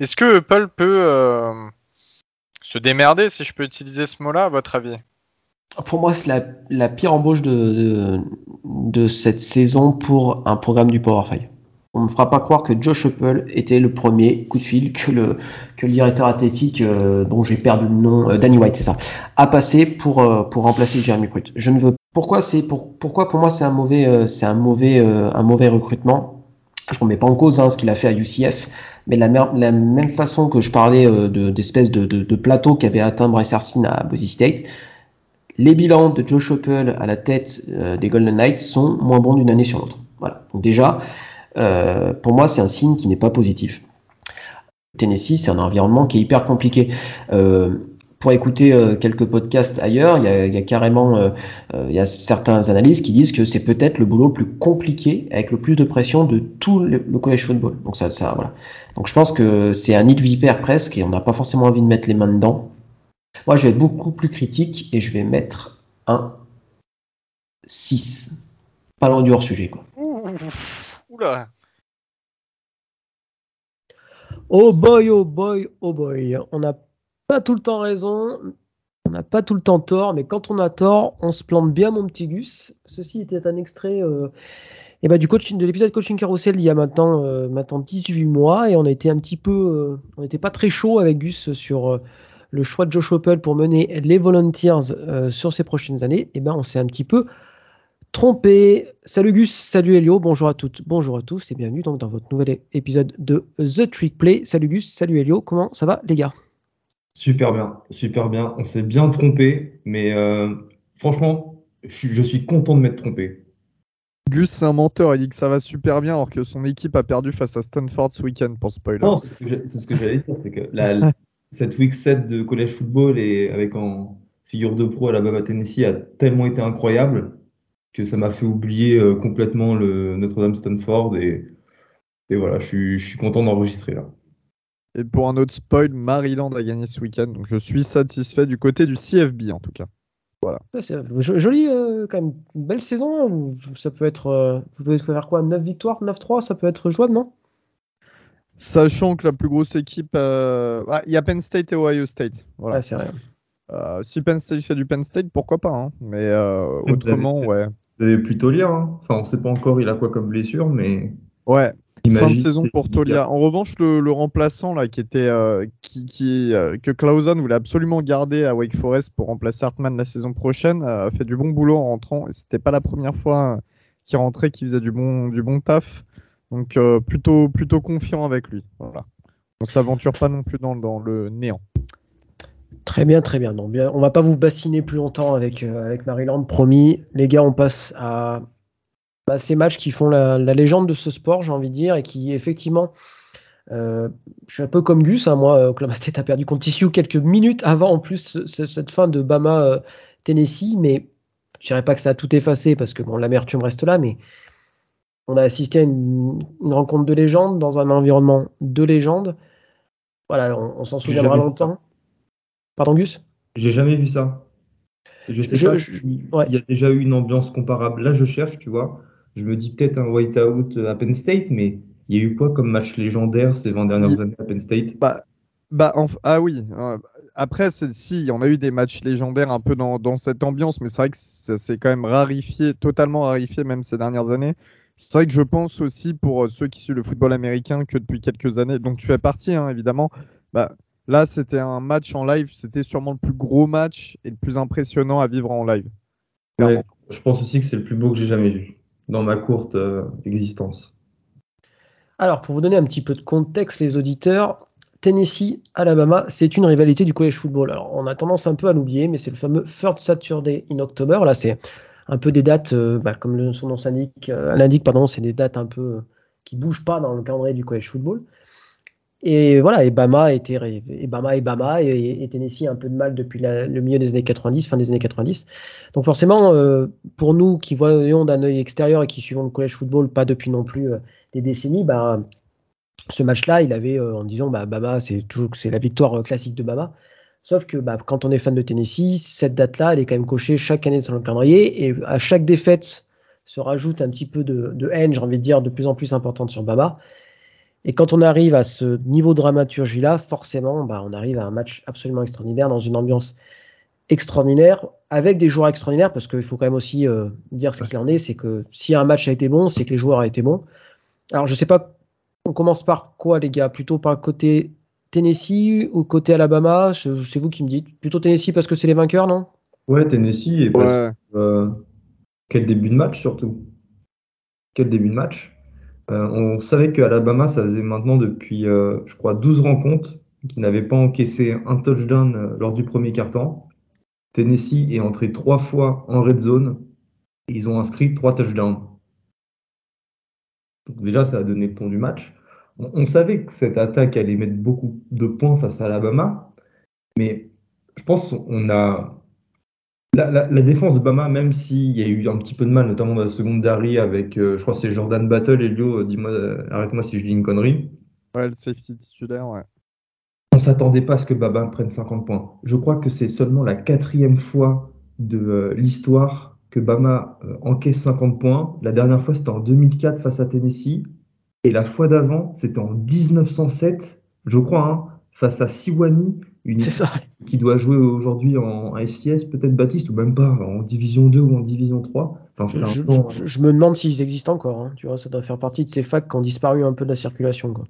Est-ce que Apple peut euh, se démerder, si je peux utiliser ce mot-là, à votre avis? Pour moi, c'est la, pire embauche de, de, cette saison pour un programme du Power 5. On ne me fera pas croire que Josh Apple était le premier coup de fil que le, directeur athlétique, euh, dont j'ai perdu le nom, euh, Danny White, c'est ça, a passé pour, remplacer Jeremy Pruitt. Je ne veux pourquoi pour, pourquoi pour moi c'est un mauvais recrutement? Je ne remets pas en cause hein, ce qu'il a fait à UCF, mais la, la même façon que je parlais de d'espèce de, de, de, plateau atteint Bryce Harsin à Boise State, les bilans de Josh Apple à la tête des Golden Knights sont moins bons d'une année sur l'autre. Voilà. Déjà, euh, pour moi, c'est un signe qui n'est pas positif. Tennessee, c'est un environnement qui est hyper compliqué. Euh, pour écouter euh, quelques podcasts ailleurs, il y a, il y a carrément euh, euh il y a certains analystes qui disent que c'est peut-être le boulot le plus compliqué avec le plus de pression de tout le, le college football. Donc ça, ça voilà. Donc je pense que c'est un nid de vipère presque et on n'a pas forcément envie de mettre les mains dedans. Moi, je vais être beaucoup plus critique et je vais mettre un 6. Pas loin du hors sujet quoi. Oula. Oh boy, oh boy, oh boy. On n'a pas tout le temps raison, on n'a pas tout le temps tort, mais quand on a tort, on se plante bien, mon petit Gus. Ceci était un extrait euh, et bah, du coaching, de l'épisode coaching carousel il y a maintenant, euh, maintenant 18 mois, et on a été un petit peu, euh, on n'était pas très chaud avec Gus sur le choix de Josh Opel pour mener les Volunteers sur ces prochaines années. Et ben, on s'est un petit peu trompé. Salut Gus, salut Elio, bonjour à toutes, bonjour à tous et bienvenue donc dans votre nouvel épisode de The Trick Play. Salut Gus, salut Elio, comment ça va les gars? Super bien, super bien. On s'est bien trompé, mais euh, franchement, je suis, content de m'être trompé. Gus, c'est un menteur, il dit que ça va super bien alors que son équipe a perdu face à Stanford ce week-end pour spoiler. Non, c'est ce que j'allais dire, c'est que la, cette week 7 de college football et avec en figure de pro à la Bama Tennessee a tellement été incroyable que ça m'a fait oublier euh, complètement le Notre-Dame Stanford et, et voilà, je suis, je suis content d'enregistrer là. Et pour un autre spoil, Maryland a gagné ce week-end, donc je suis satisfait du côté du CFB en tout cas. Voilà. C'est joli, euh, quand même, une belle saison. Ça peut être, euh, vous pouvez faire quoi 9 victoires, 9-3, ça peut être jouable, non? Sachant que la plus grosse équipe, euh... ah, il y a Penn State et Ohio State. Voilà. Ah, c'est rien. Euh, si Penn State fait du Penn State, pourquoi pas hein Mais euh, autrement, vous ouais. Vous allez plutôt lire. Hein enfin, on sait pas encore il a quoi comme blessure, mais. Ouais. Imagine, fin de saison pour Tolia. En revanche, le, le, remplaçant là, qui était, euh, qui, qui euh, que Clausen voulait absolument garder à Wake Forest pour remplacer Hartman la saison prochaine, euh, a fait du bon boulot en rentrant. Et c'était pas la première fois qu'il rentrait, qu'il faisait du bon, du bon taf. Donc euh, plutôt, plutôt confiant avec lui. Voilà. On s'aventure pas non plus dans, dans le néant. Très bien, très bien. Donc, bien. On va pas vous bassiner plus longtemps avec, euh, avec Maryland, promis. Les gars, on passe à bah, ces matchs qui font la, la, légende de ce sport, j'ai envie de dire, et qui effectivement, euh, je suis un peu comme Gus, hein, moi, Oklahoma State a perdu contre TCU quelques minutes avant en plus ce, cette fin de Bama euh, Tennessee, mais je dirais pas que ça a tout effacé parce que bon, l'amertume reste là, mais on a assisté à une, une, rencontre de légende dans un environnement de légende. Voilà, on, on s'en souviendra longtemps. Pardon, Gus? J'ai jamais vu ça. Je sais je, pas, je, ouais. il y a déjà eu une ambiance comparable. Là, je cherche, tu vois. Je me dis peut-être un whiteout à Penn State, mais il y a eu quoi comme match légendaire ces 20 dernières il... années à Penn State? Bah, bah, en... Ah oui. Après, si, il y en a eu des matchs légendaires un peu dans, dans cette ambiance, mais c'est vrai que ça s'est quand même rarifié, totalement rarifié même ces dernières années. C'est vrai que je pense aussi pour ceux qui suivent le football américain que depuis quelques années, donc tu fais partie hein, évidemment, bah, là c'était un match en live, c'était sûrement le plus gros match et le plus impressionnant à vivre en live. Ouais, je pense aussi que c'est le plus beau que j'ai jamais vu dans ma courte euh, existence. Alors pour vous donner un petit peu de contexte les auditeurs, Tennessee, Alabama, c'est une rivalité du college football. Alors on a tendance un peu à l'oublier, mais c'est le fameux Third Saturday in October. Là c'est un peu des dates, euh, bah, comme son nom euh, l'indique, pardon, c'est des dates un peu euh, qui bougent pas dans le calendrier du college football. Et voilà, et Bama était et Bama et Bama et, Tennessee un peu de mal depuis le milieu des années 90, fin des années 90. Donc forcément, euh, pour nous qui voyons d'un œil extérieur et qui suivons le college football pas depuis non plus euh, des décennies, bah, ce match-là, il avait euh, en disant bah, Bama, c'est toujours c'est la victoire classique de Bama. Sauf que bah, quand on est fan de Tennessee, cette date-là, elle est quand même cochée chaque année sur le calendrier. Et à chaque défaite se rajoute un petit peu de, de haine, j'ai envie de dire, de plus en plus importante sur Bama. Et quand on arrive à ce niveau de dramaturgie-là, forcément, bah, on arrive à un match absolument extraordinaire, dans une ambiance extraordinaire, avec des joueurs extraordinaires, parce qu'il faut quand même aussi euh, dire ce qu'il en est, c'est que si un match a été bon, c'est que les joueurs ont été bons. Alors je sais pas, on commence par quoi les gars? Plutôt par le côté Tennessee ou côté Alabama? C'est vous qui me dites. Plutôt Tennessee parce que c'est les vainqueurs, non? Ouais, Tennessee, et parce que, euh, quel début de match surtout. Quel début de match. Euh, on savait qu'Alabama, ça faisait maintenant depuis, euh, je crois, 12 rencontres qu'ils n'avaient pas encaissé un touchdown euh, lors du premier quart-temps. Tennessee est entré trois fois en red zone et ils ont inscrit trois touchdowns. Donc déjà, ça a donné le ton du match. On, on savait que cette attaque allait mettre beaucoup de points face à Alabama, mais je pense qu'on a la, la- la défense de Bama, même s'il y a eu un petit peu de mal, notamment dans la seconde d'Harry avec, euh, je crois c'est Jordan Battle, Elio, euh, dis-moi, euh, arrête-moi si je dis une connerie. Ouais, le safety titulaire, ouais. On s'attendait pas à ce que Bama prenne 50 points. Je crois que c'est seulement la quatrième fois de euh, l'histoire que Bama encaisse 50 points. La dernière fois, c'était en 2004 face à Tennessee. Et la fois d'avant, c'était en 1907, je crois, hein, face à Siwani, une C'est ça. qui doit jouer aujourd'hui en FCS, peut-être Baptiste, ou même pas, en Division 2 ou en Division 3. Enfin, Je, je- temps- je- je me demande s'ils existent encore. hein. Tu vois, ça doit faire partie de ces facs qui ont disparu un peu de la circulation. Quoi.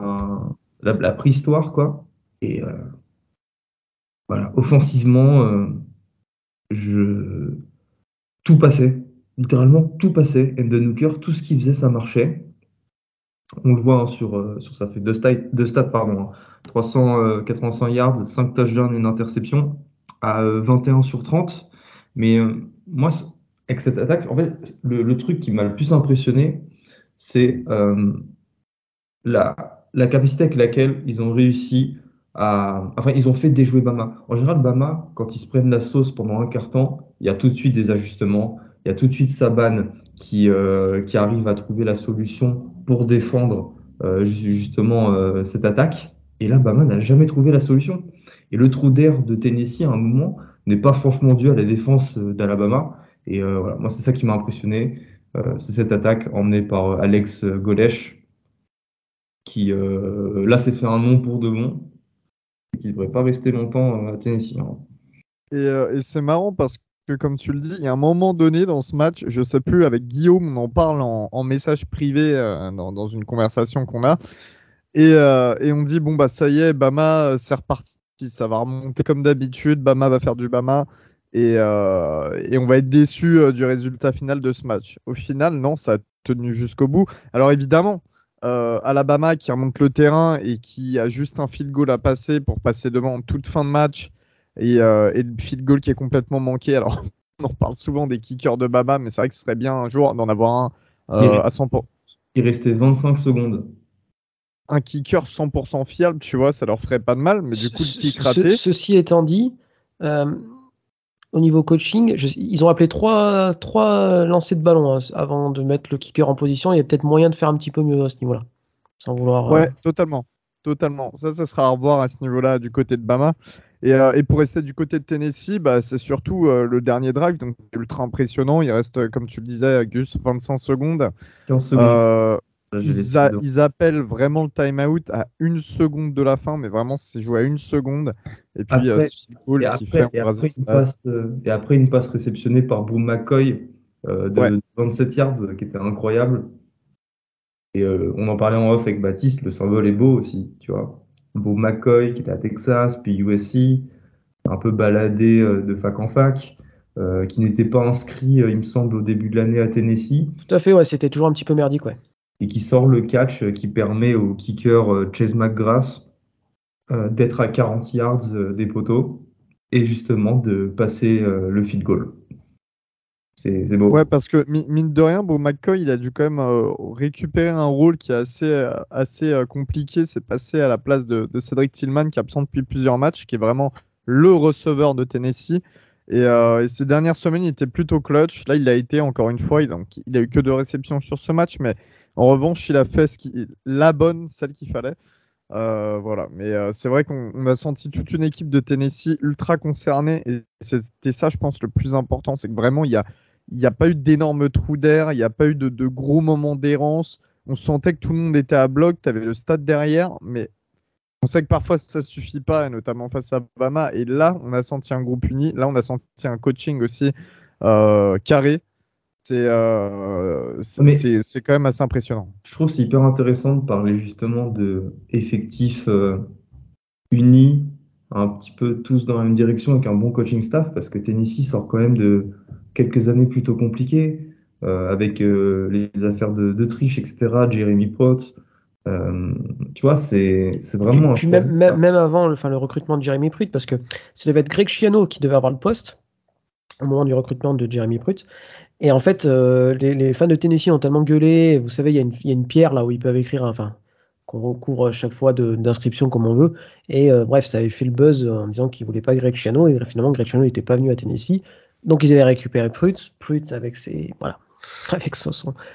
un- la, la préhistoire, quoi. Et euh, voilà, offensivement, euh, je... tout passait. Littéralement, tout passait. Enden Hooker, tout ce qu'il faisait, ça marchait. On le voit hein, sur, euh, sur ça fait deux stats, deux stats pardon, hein. 385 yards, 5 touchdowns, une interception à euh, 21 sur 30. Mais euh, moi, avec cette attaque, en fait, le, le truc qui m'a le plus impressionné, c'est euh, la, la capacité avec laquelle ils ont réussi à. Enfin, ils ont fait déjouer Bama. En général, Bama, quand ils se prennent la sauce pendant un quart temps, il y a tout de suite des ajustements. Il y a tout de suite Saban qui, euh, qui arrive à trouver la solution pour défendre euh, ju- justement euh, cette attaque. Et là, Bama n'a jamais trouvé la solution. Et le trou d'air de Tennessee, à un moment, n'est pas franchement dû à la défense euh, d'Alabama. Et voilà, moi, c'est ça qui m'a impressionné. C'est cette attaque emmenée par Alex Golesh, qui là s'est fait un nom pour de bon, et qui ne devrait pas rester longtemps à Tennessee. hein. Et, c'est marrant parce que, comme tu le dis, il y a un moment donné dans ce match, je sais plus, avec Guillaume, on en parle en, message privé euh, dans, une conversation qu'on a. Et, euh, et on dit, bon, bah ça y est, Bama, euh, c'est reparti, ça va remonter comme d'habitude, Bama va faire du Bama. Et, on va être déçu du résultat final de ce match. Au final, non, ça a tenu jusqu'au bout. Alors évidemment, euh, Alabama qui remonte le terrain et qui a juste un field goal à passer pour passer devant en toute fin de match et, euh, et le field goal qui est complètement manqué. Alors, on en parle souvent des kickers de Bama, mais c'est vrai que ce serait bien un jour d'en avoir un euh, à 100%. Il restait 25 secondes. Un kicker 100% fiable, tu vois, ça leur ferait pas de mal, mais du coup, le kick ce- raté. ceci étant dit, euh, au niveau coaching, je- ils ont appelé trois, trois lancers de ballon hein, avant de mettre le kicker en position. Il y a peut-être moyen de faire un petit peu mieux à ce niveau-là. Sans vouloir. euh, Ouais, totalement. Totalement. Ça, ça sera à revoir à ce niveau-là du côté de Bama. Et, euh, et pour rester du côté de Tennessee, bah, c'est surtout euh, le dernier drive, donc ultra impressionnant. Il reste, euh, comme tu le disais, Gus, 25 secondes. 15 secondes. Euh, Là, ils, a- deux. ils appellent vraiment le time-out à une seconde de la fin, mais vraiment, c'est joué à une seconde. Et puis, Après- goal Et qui après, fait et, après une passe, et après une passe réceptionnée par Boom McCoy de Ouais. 27 yards qui était incroyable. Et on en parlait en off avec Baptiste, le symbole est beau aussi, tu vois. Boom McCoy qui était à Texas, puis USC, un peu baladé euh, de fac en fac, euh, qui n'était pas inscrit, euh, il me semble, au début de l'année à Tennessee. Tout à fait, ouais, c'était toujours un petit peu merdique. Ouais. et qui sort le catch euh, qui permet au kicker Chase McGrath d'être à 40 yards des poteaux et justement de passer le field goal. C'est beau. Ouais, parce que mi- mine de rien, bon, McCoy, il a dû quand même euh, récupérer un rôle qui est assez, euh, assez euh, compliqué. C'est passé à la place de, Cédric Tillman, qui est absent depuis plusieurs matchs, qui est vraiment le receveur de Tennessee. Et, ces dernières semaines, il était plutôt clutch. Là, il a été encore une fois. Il, donc, a eu que deux réceptions sur ce match, mais en revanche, il a fait la bonne, celle qu'il fallait. Voilà, mais c'est vrai qu'on on a senti toute une équipe de Tennessee ultra concernée et c'était ça, je pense, le plus important, c'est que vraiment il y a, il n'y a pas eu d'énormes trous d'air, il n'y a pas eu de, de gros moments d'errance on sentait que tout le monde était à bloc, tu avais le stade derrière, mais on sait que parfois ça suffit pas, notamment face à Bama. Et là, on a senti un groupe uni. Là, on a senti un coaching aussi euh, carré. Euh, c'est quand même assez impressionnant. Je trouve c'est hyper intéressant de parler justement de effectifs euh, unis, un petit peu tous dans la même direction avec un bon coaching staff, parce que Tennessee sort quand même de quelques années plutôt compliquées, avec les affaires de, de, triche, etc. Jeremy Potts. Euh, tu vois, c'est vraiment. Puis, même, même, avant le, enfin, le recrutement de Jeremy Pruitt, parce que ça devait être Greg Chiano qui devait avoir le poste au moment du recrutement de Jeremy Pruitt. Et en fait, euh, les, fans de Tennessee ont tellement gueulé. Vous savez, il y, a une pierre là où ils peuvent écrire, enfin, qu'on recouvre chaque fois d'inscription comme on veut. Et euh, bref, ça avait fait le buzz en disant qu'ils voulaient pas Greg Chiano. Et finalement, Greg Chiano n'était pas venu à Tennessee. Donc, ils avaient récupéré Pruitt. Pruitt avec ses. Voilà. Avec son,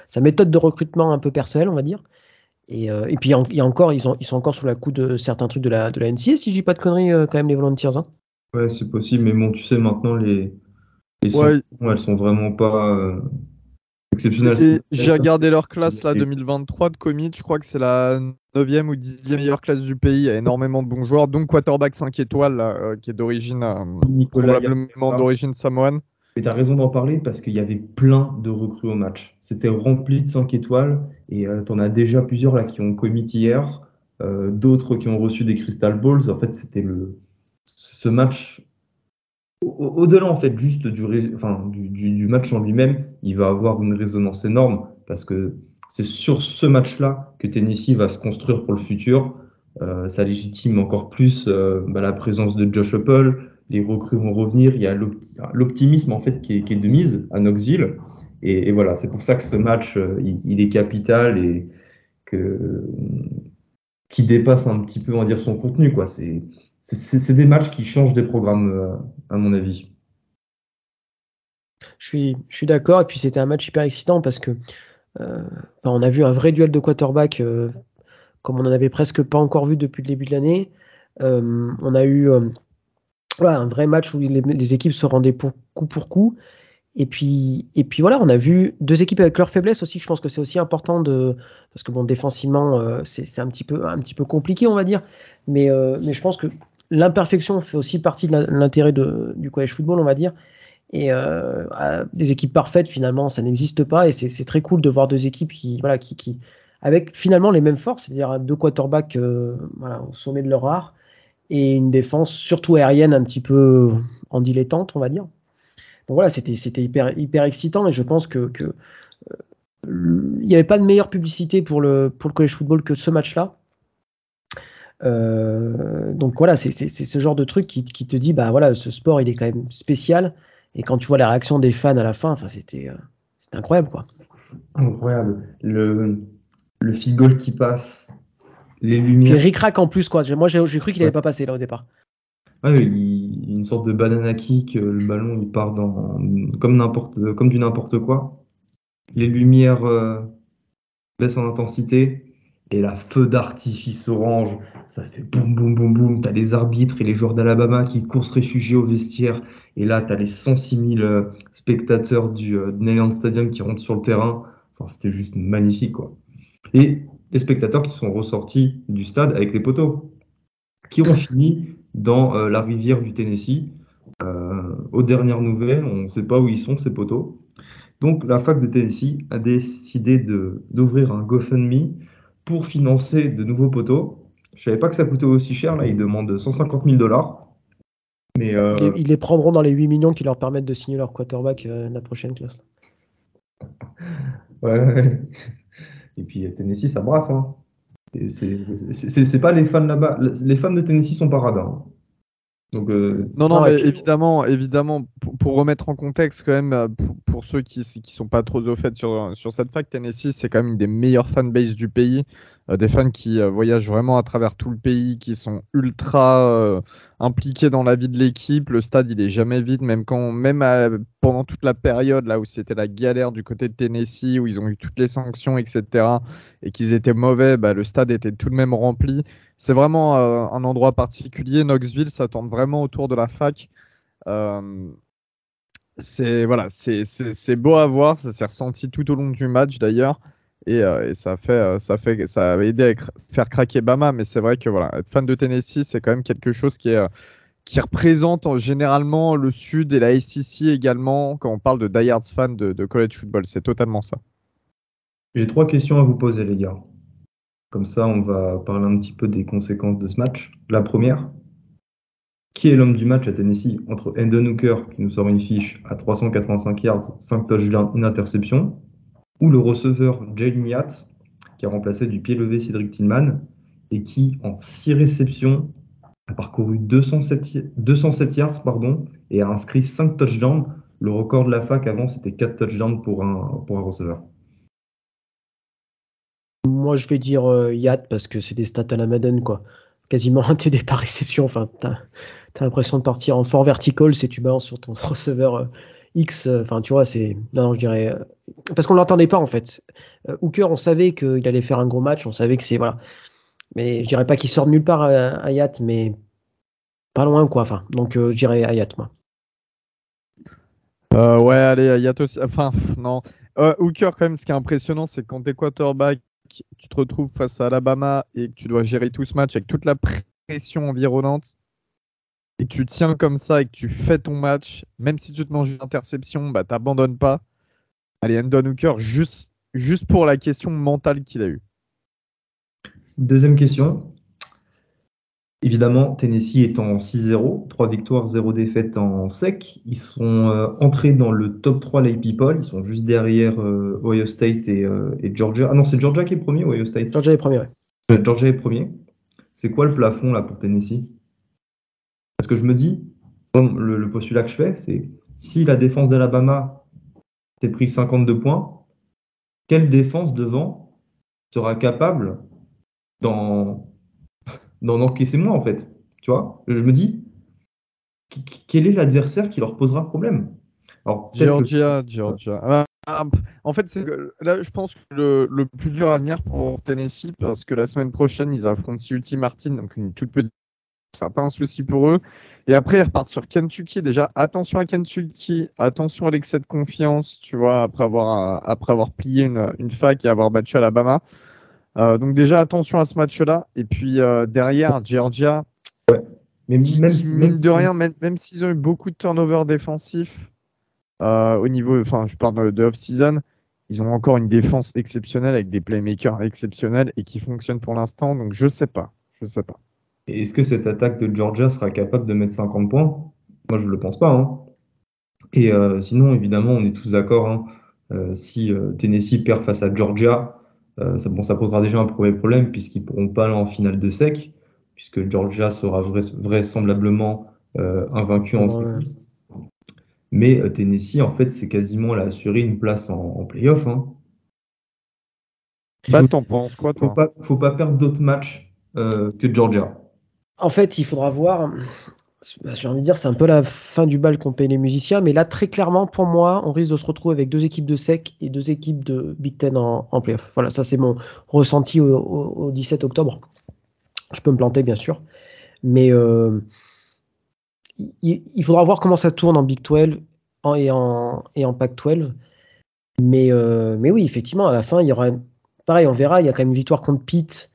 sa méthode de recrutement un peu personnelle, on va dire. Et, euh, et puis il y, a encore, ils, sont ils sont encore sous la coup de certains trucs de la, de la NCA, si je dis pas de conneries, euh, quand même, les Volunteers. Hein. Ouais, c'est possible, mais bon, tu sais, maintenant, les, les ouais. elles sont vraiment pas euh. J'ai regardé leur classe, là, 2023 de commit, je crois que c'est la 9e ou 10e meilleure classe du pays, il y a énormément de bons joueurs, donc quarterback 5 étoiles, là, qui est d'origine, probablement d'origine samoane. Mais tu as raison d'en parler parce qu'il y avait plein de recrues au match. C'était rempli de 5 étoiles et euh, tu en as déjà plusieurs là qui ont commis hier, euh, d'autres qui ont reçu des Crystal Balls. En fait, c'était le ce match au-delà en fait juste du, enfin, du, du, match en lui-même, il va avoir une résonance énorme parce que c'est sur ce match-là que Tennessee va se construire pour le futur. Euh, ça légitime encore plus euh, bah, la présence de Josh Apple, les recrues vont revenir. Il y a l'optimisme en fait qui est, de mise à Knoxville. Et, voilà, c'est pour ça que ce match, euh, il, est capital et que qui dépasse un petit peu, on va dire, son contenu. Quoi. C'est, c'est, des matchs qui changent des programmes, euh, à mon avis. Je suis, je suis d'accord. Et puis c'était un match hyper excitant parce que euh, on a vu un vrai duel de quarterback comme on n'en avait presque pas encore vu depuis le début de l'année. on a eu un vrai match où les, équipes se rendaient pour coup pour coup. Et puis, et puis voilà, on a vu deux équipes avec leurs faiblesses aussi. Je pense que c'est aussi important de parce que bon, défensivement, euh, c'est un petit peu un petit peu compliqué, on va dire. Mais euh, mais je pense que l'imperfection fait aussi partie de l'intérêt du college football, on va dire. Et euh, des équipes parfaites, finalement, ça n'existe pas. Et c'est très cool de voir deux équipes qui voilà qui, avec finalement les mêmes forces, c'est-à-dire deux quarterbacks voilà, au sommet de leur art et une défense surtout aérienne un petit peu en dilettante, on va dire. Donc voilà, c'était hyper, excitant et je pense que, que euh, il n'y avait pas de meilleure publicité pour le, pour le college football que ce match-là. Euh, donc voilà, c'est ce genre de truc qui, qui, te dit, bah voilà, ce sport il est quand même spécial. Et quand tu vois la réaction des fans à la fin, enfin c'était euh, incroyable quoi. Incroyable. Le, le field goal qui passe, les lumières. Rick Rack en plus, quoi. Moi, j'ai cru qu'il n'allait pas passer là au départ. Ouais, il, une sorte de banana kick, euh, le ballon il part dans comme n'importe comme du n'importe quoi. Les lumières euh, baissent en intensité et la feu d'artifice orange, ça fait boum boum boum boum. T'as les arbitres et les joueurs d'Alabama qui courent se réfugier au vestiaire et là t'as les 106 000 euh, spectateurs du Neyland Stadium qui rentrent sur le terrain. Enfin, c'était juste magnifique quoi. Et les spectateurs qui sont ressortis du stade avec les poteaux, qui ont fini dans euh, la rivière du Tennessee. Euh, aux dernières nouvelles, on ne sait pas où ils sont, ces poteaux. Donc la fac de Tennessee a décidé d'ouvrir un GoFundMe pour financer de nouveaux poteaux. Je ne savais pas que ça coûtait aussi cher, là ils demandent 150 000 dollars. Mais euh, Ils les prendront dans les 8 millions qui leur permettent de signer leur quarterback la prochaine classe. ouais. Et puis Tennessee, ça brasse. Hein. C'est pas les fans là-bas. Les fans de Tennessee sont pas radins. Donc, euh, Non, non, évidemment, évidemment, pour, remettre en contexte quand même, euh, pour, ceux qui ne sont pas trop au fait sur, sur cette fac, Tennessee, c'est quand même une des meilleures fanbases du pays. Euh, des fans qui voyagent vraiment à travers tout le pays, qui sont ultra impliqués dans la vie de l'équipe. Le stade, il est jamais vide, même quand, même pendant toute la période là où c'était la galère du côté de Tennessee, où ils ont eu toutes les sanctions, etc., et qu'ils étaient mauvais, bah, le stade était tout de même rempli c'est vraiment euh, un endroit particulier. Knoxville, ça tourne vraiment autour de la fac. Euh, c'est voilà, c'est beau à voir, ça s'est ressenti tout au long du match d'ailleurs. Et, euh, et ça, fait, euh, ça, fait, ça a aidé à faire craquer Bama. Mais c'est vrai que voilà, être fan de Tennessee, c'est quand même quelque chose qui, euh, représente en- généralement le Sud et la SEC également quand on parle de die-hard fan de, de college football. C'est totalement ça. J'ai trois questions à vous poser, les gars. Comme ça, on va parler un petit peu des conséquences de ce match. La première, qui est l'homme du match à Tennessee entre Hendon Hooker, qui nous sort une fiche à 385 yards, 5 touchdowns, une interception, ou le receveur Jalen Yates, qui a remplacé du pied levé Cédric Tillman, et qui, en 6 réceptions, a parcouru 207, y- 207 yards pardon, et a inscrit 5 touchdowns. Le record de la fac avant, c'était 4 touchdowns pour un, receveur. Moi, je vais dire euh, parce que c'est des stats à la Madden, quoi. Quasiment un TD par réception. Enfin, t'as as, l'impression de partir en fort vertical si tu balances sur ton receveur euh, X. euh, Enfin, tu vois, c'est. Non, je dirais. euh, Parce qu'on l'entendait pas, en fait. Euh, Hooker, on savait qu'il allait faire un gros match. On savait que c'est. Voilà. Mais je dirais pas qu'il sort de nulle part Yacht, mais pas loin, quoi. Enfin, donc je dirais à Yacht, moi. Ouais, allez, il y a aussi. Enfin, non. Hooker, quand même, ce qui est impressionnant, c'est quand t'es quarterback, tu te retrouves face à Alabama et que tu dois gérer tout ce match avec toute la pression environnante et que tu tiens comme ça et que tu fais ton match, même si tu te manges une interception, bah t'abandonnes pas. Allez, Endon Hooker, juste, juste pour la question mentale qu'il a eue. Deuxième question. Évidemment, Tennessee est en 6-0, 3 victoires, 0 défaites en sec. Ils sont euh, entrés dans le top 3 Lay People. Ils sont juste derrière euh, Ohio State et, euh, et Georgia. Ah non, c'est Georgia qui est premier ou Ohio State? Georgia est premier. ouais. Georgia est premier. C'est quoi le plafond là pour Tennessee? Parce que je me dis, bon, le, postulat que je fais, c'est si la défense d'Alabama s'est pris 52 points, quelle défense devant sera capable d'en encaisser moins en fait Tu vois? Je me dis, quel est l'adversaire qui leur posera problème? Georgia, Georgia. Ah, ah, en fait, là, je pense que le, le plus dur à venir pour Tennessee, parce que la semaine prochaine, ils affrontent UT Martin, donc une toute petite. Ça pas un souci pour eux. Et après, ils repartent sur Kentucky. Déjà, attention à Kentucky, attention à l'excès de confiance, tu vois, après avoir, euh, après avoir plié une, une fac et avoir battu Alabama. Euh, donc, déjà, attention à ce match-là. Et puis, euh, derrière, Georgia, mais même, de rien, même, même s'ils ont eu beaucoup de turnovers défensifs euh, au niveau, enfin, je parle de, de off-season, ils ont encore une défense exceptionnelle avec des playmakers exceptionnels et qui fonctionnent pour l'instant. Donc, je sais pas, je sais pas. Et Est-ce que cette attaque de Georgia sera capable de mettre 50 points? Moi, je ne le pense pas. hein. Et euh, sinon, évidemment, on est tous d'accord. hein. Euh, si euh, Tennessee perd face à Georgia, euh, ça, bon, ça posera déjà un premier problème puisqu'ils ne pourront pas aller en finale de sec, puisque Georgia sera vrais- vraisemblablement euh, invaincu en Ouais. séquence. Mais euh, Tennessee, en fait, c'est quasiment là, assurer une place en, en playoff. Hein. Bah, t'en penses quoi, Faut toi? pas, faut pas perdre d'autres matchs euh, que Georgia. En fait, il faudra voir. J'ai envie de dire, c'est un peu la fin du bal qu'on paye les musiciens, mais là, très clairement, pour moi, on risque de se retrouver avec deux équipes de SEC et deux équipes de Big Ten en, playoff. Voilà, ça, c'est mon ressenti au, au- au 17 octobre. Je peux me planter, bien sûr, mais euh, il, faudra voir comment ça tourne en Big 12 en- et en, et Pac 12. Mais, euh, mais oui, effectivement, à la fin, il y aura. Pareil, on verra, il y a quand même une victoire contre Pitt.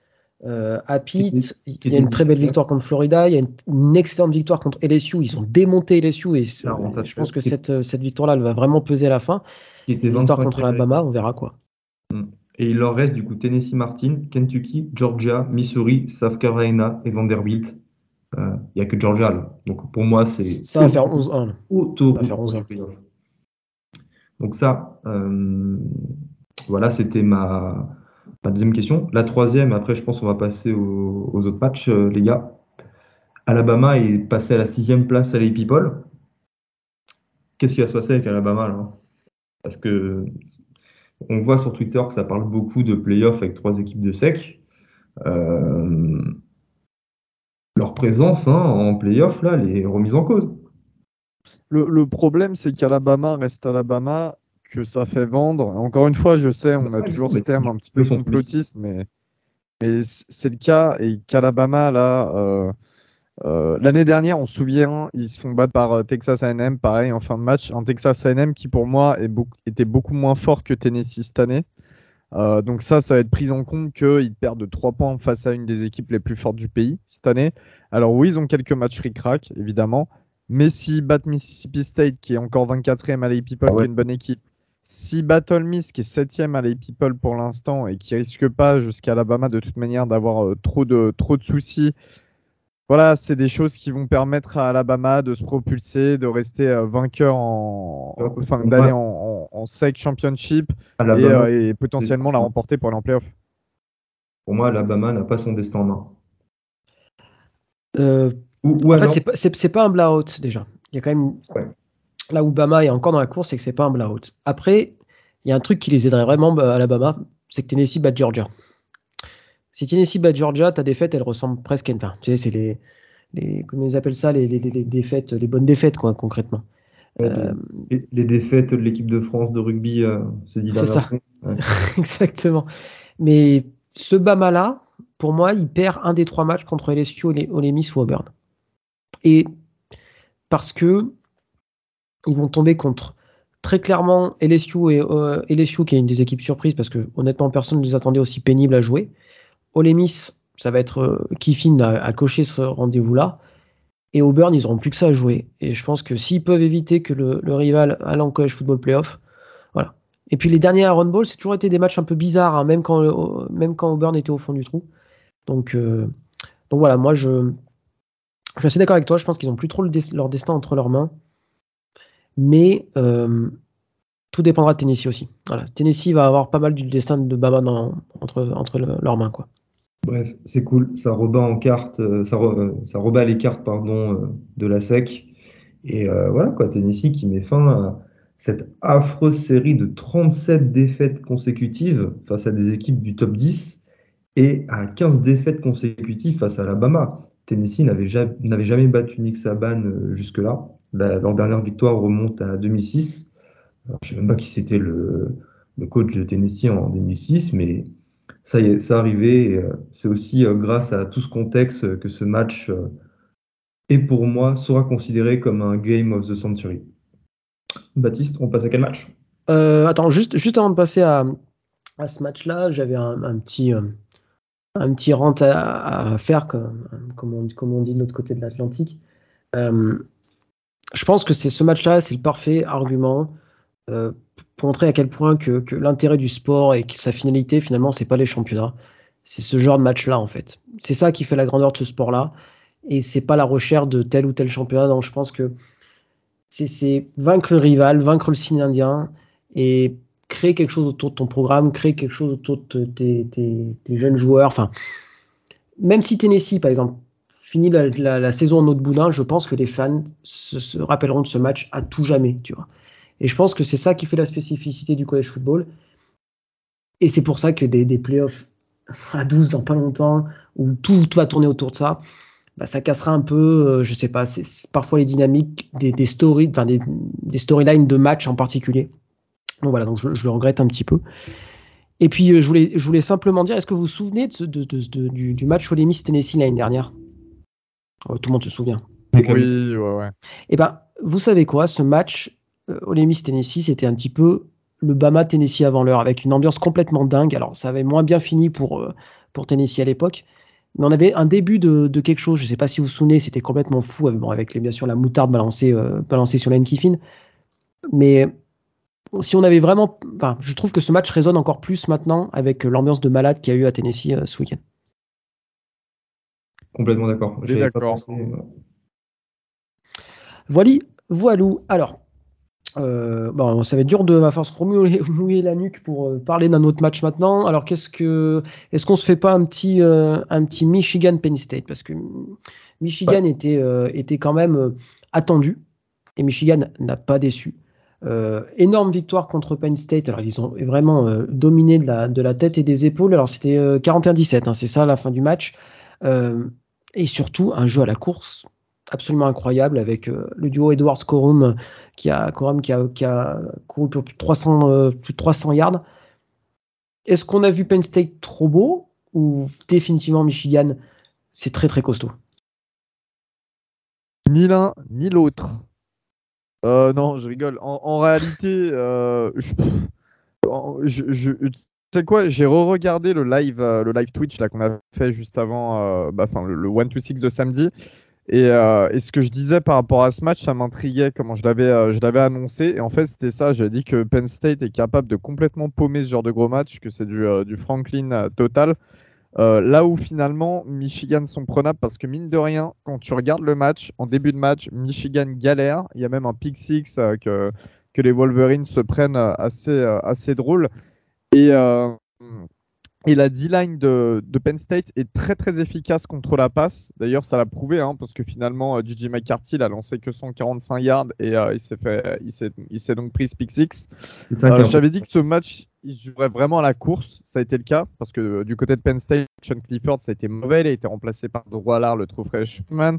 Euh, à Pitt, il y a une très belle victoire contre Florida, il y a une, une excellente victoire contre LSU, ils ont démonté LSU et je pense que cette, cette victoire-là, elle va vraiment peser à la fin. Qui était Victoire 25e contre Alabama, on verra quoi. Et il leur reste du coup Tennessee Martin, Kentucky, Georgia, Missouri, South Carolina et Vanderbilt. Euh, Il n'y a que Georgia là. Donc pour moi, c'est Ça va faire 11-1. autour ça va faire 11 ans. Donc ça, euh, voilà, c'était ma, ma deuxième question. La troisième, après je pense qu'on va passer aux, autres matchs, euh, les gars. Alabama est passé à la sixième place à les People. Qu'est-ce qui va se passer avec Alabama là Parce que on voit sur Twitter que ça parle beaucoup de playoffs avec trois équipes de sec. Euh, leur présence hein, en playoff, là, elle est remise en cause. Le problème, c'est qu'Alabama reste Alabama, que ça fait vendre. Encore une fois, je sais, on a toujours ce terme un petit peu complotiste, mais, c'est le cas. Et qu'Alabama, là, euh, euh, l'année dernière, on se souvient, ils se font battre par euh, Texas A&M, pareil, en fin de match. Un Texas A&M qui, pour moi, est beaucoup- était beaucoup moins fort que Tennessee cette année. Euh, donc ça, ça va être pris en compte qu'ils perdent de 3 points face à une des équipes les plus fortes du pays cette année. Alors oui, ils ont quelques matchs ric-rac, évidemment. Mais s'ils battent Mississippi State, qui est encore 24e à l'A People, Ah ouais. qui est une bonne équipe, si Battle Miss, qui est 7e à l'A People pour l'instant et qui risque pas jusqu'à Alabama de toute manière d'avoir euh, trop, de, trop de soucis, voilà, c'est des choses qui vont permettre à Alabama de se propulser, de rester euh, vainqueur en, enfin d'aller en, en, en SEC Championship Alabama, euh, et potentiellement la remporter pour aller en playoff. pour moi, Alabama n'a pas son destin en main. Euh, Ou, ou en fait, c'est pas, pas un blowout déjà. Il y a quand même. Ouais. Là où Bama est encore dans la course, c'est que c'est pas un blowout. Après, il y a un truc qui les aiderait vraiment bah, à Alabama, c'est que Tennessee bat Georgia. Si Tennessee bat Georgia, ta défaite, elle ressemble presque à une. tu sais, c'est les, les. Comment ils appellent ça les, les, les- défaites, les bonnes défaites, quoi, concrètement. Euh, les, les défaites de l'équipe de France de rugby euh, ces dix C'est ça. Exactement. Mais ce Bama-là, pour moi, il perd un des trois matchs contre LSU, Ole Miss ou Auburn. Et parce que ils vont tomber contre très clairement LSU et euh, LSU qui est une des équipes surprises parce que honnêtement personne ne les attendait aussi pénibles à jouer. Ole Miss, ça va être euh, Kiffin à, cocher ce rendez-vous-là. Et Auburn, ils n'auront plus que ça à jouer. Et je pense que s'ils peuvent éviter que le, rival aille en college football playoff, voilà. Et puis les derniers Iron Bowl, c'est toujours été des matchs un peu bizarres, hein, même, quand, euh, même quand Auburn était au fond du trou. Donc, euh, donc voilà, moi je, je suis assez d'accord avec toi. Je pense qu'ils n'ont plus trop leur destin entre leurs mains. Mais euh, tout dépendra de Tennessee aussi. Voilà. Tennessee va avoir pas mal du destin de Bama dans- entre, entre le- leurs mains. Quoi. Bref, c'est cool. Ça rebat en carte, euh, euh, ça rebat les cartes pardon, de la SEC. Et voilà quoi, Tennessee qui met fin à cette affreuse série de 37 défaites consécutives face à des équipes du top 10 et à 15 défaites consécutives face à Alabama. Tennessee n'avait jamais, jamais battu Nick Saban jusque-là. La- leur dernière victoire remonte à 2006. Alors, je ne sais même pas qui c'était le, le coach de Tennessee en 2006, mais ça y est, ça arrivé. et, euh, C'est aussi euh, grâce à tout ce contexte euh, que ce match euh, est pour moi sera considéré comme un game of the century. Baptiste, on passe à quel match? Euh, attends, juste, juste avant de passer à, à ce match-là, j'avais un, petit, euh, un petit rant à, faire, comme, comme, on, dit de l'autre côté de l'Atlantique. Euh, je pense que c'est ce match-là, c'est le parfait argument euh, pour montrer à quel point que, l'intérêt du sport et que sa finalité, finalement, c'est pas les championnats. C'est ce genre de match-là, en fait. C'est ça qui fait la grandeur de ce sport-là. Et c'est pas la recherche de tel ou tel championnat. Donc, je pense que c'est- vaincre le rival, vaincre le signe indien et créer quelque chose autour de ton programme, créer quelque chose autour de tes, tes- tes jeunes joueurs. Enfin, même si Tennessee, par exemple, finit la, saison en autre boudin, je pense que les fans se, rappelleront de ce match à tout jamais, tu. Et je pense que c'est ça qui fait la spécificité du college football. Et c'est pour ça que des, playoffs à 12 dans pas longtemps, où tout, va tourner autour de ça, bah, ça cassera un peu, euh, je sais pas, c'est parfois les dynamiques des, enfin des, storylines de matchs en particulier. Donc voilà, donc je, le regrette un petit peu. Et puis euh, je voulais, simplement dire, est-ce que vous vous souvenez de de- de- de- du, match Ole Miss Tennessee l'année dernière? Tout le monde se souvient. Oui, ouais, ouais. Eh ben, vous savez quoi, ce match euh, Ole Miss Tennessee, c'était un petit peu le Bama Tennessee avant l'heure, avec une ambiance complètement dingue. Alors, ça avait moins bien fini pour, euh, pour Tennessee à l'époque, mais on avait un début de, de quelque chose. Je ne sais pas si vous vous souvenez, c'était complètement fou, avec, bon, avec les, bien sûr la moutarde balancée, euh, balancée sur Lane Kiffin. Mais si on avait vraiment. Enfin, je trouve que ce match résonne encore plus maintenant avec euh, l'ambiance de malade qu'il y a eu à Tennessee euh, ce week-end. Complètement d'accord. euh, Voilà, voilou. Alors, euh, bon, ça va être dur de ma force mouiller la nuque pour euh, parler d'un autre match maintenant. Alors, qu'est-ce que, est-ce qu'on se fait pas un petit, euh, un petit Michigan Penn State? Parce que Michigan était, euh, était quand même euh, attendu et Michigan n'a pas déçu. Euh, énorme victoire contre Penn State. Alors, ils ont vraiment euh, dominé de la, de la tête et des épaules. Alors, c'était euh, 41-17, hein, c'est ça la fin du match. Euh, et surtout, un jeu à la course absolument incroyable avec euh, le duo Edwards Corum qui a Corum qui a, couru pour plus de 300 euh, plus de 300 yards. Est-ce qu'on a vu Penn State trop beau ou définitivement Michigan c'est très très costaud? Ni l'un ni l'autre. Euh, non, je rigole. En, réalité, euh, je- sais quoi, j'ai re-regardé le live, euh, le live Twitch là qu'on a fait juste avant, euh, bah, le, le 1 to 6 de samedi. Et, euh, et ce que je disais par rapport à ce match, ça m'intriguait comment je l'avais, euh, je l'avais annoncé. Et en fait, c'était ça. J'ai dit que Penn State est capable de complètement paumer ce genre de gros match, que c'est du, Franklin total. Là où finalement Michigan sont prenables parce que mine de rien, quand tu regardes le match, en début de match, Michigan galère. Il y a même un pick six que, que les Wolverines se prennent assez, assez drôle. Et, euh, et la D-line de, de Penn State est très très efficace contre la passe. D'ailleurs, ça l'a prouvé hein, parce que finalement, euh, J.J. McCarthy il a lancé que 145 yards et euh, il s'est donc pris ce pick six. C'est ça Euh, qui est J'avais dit que ce match, il jouerait vraiment à la course. Ça a été le cas parce que euh, du côté de Penn State, Sean Clifford, ça a été mauvais. Il a été remplacé par Drew Allard, le true freshman.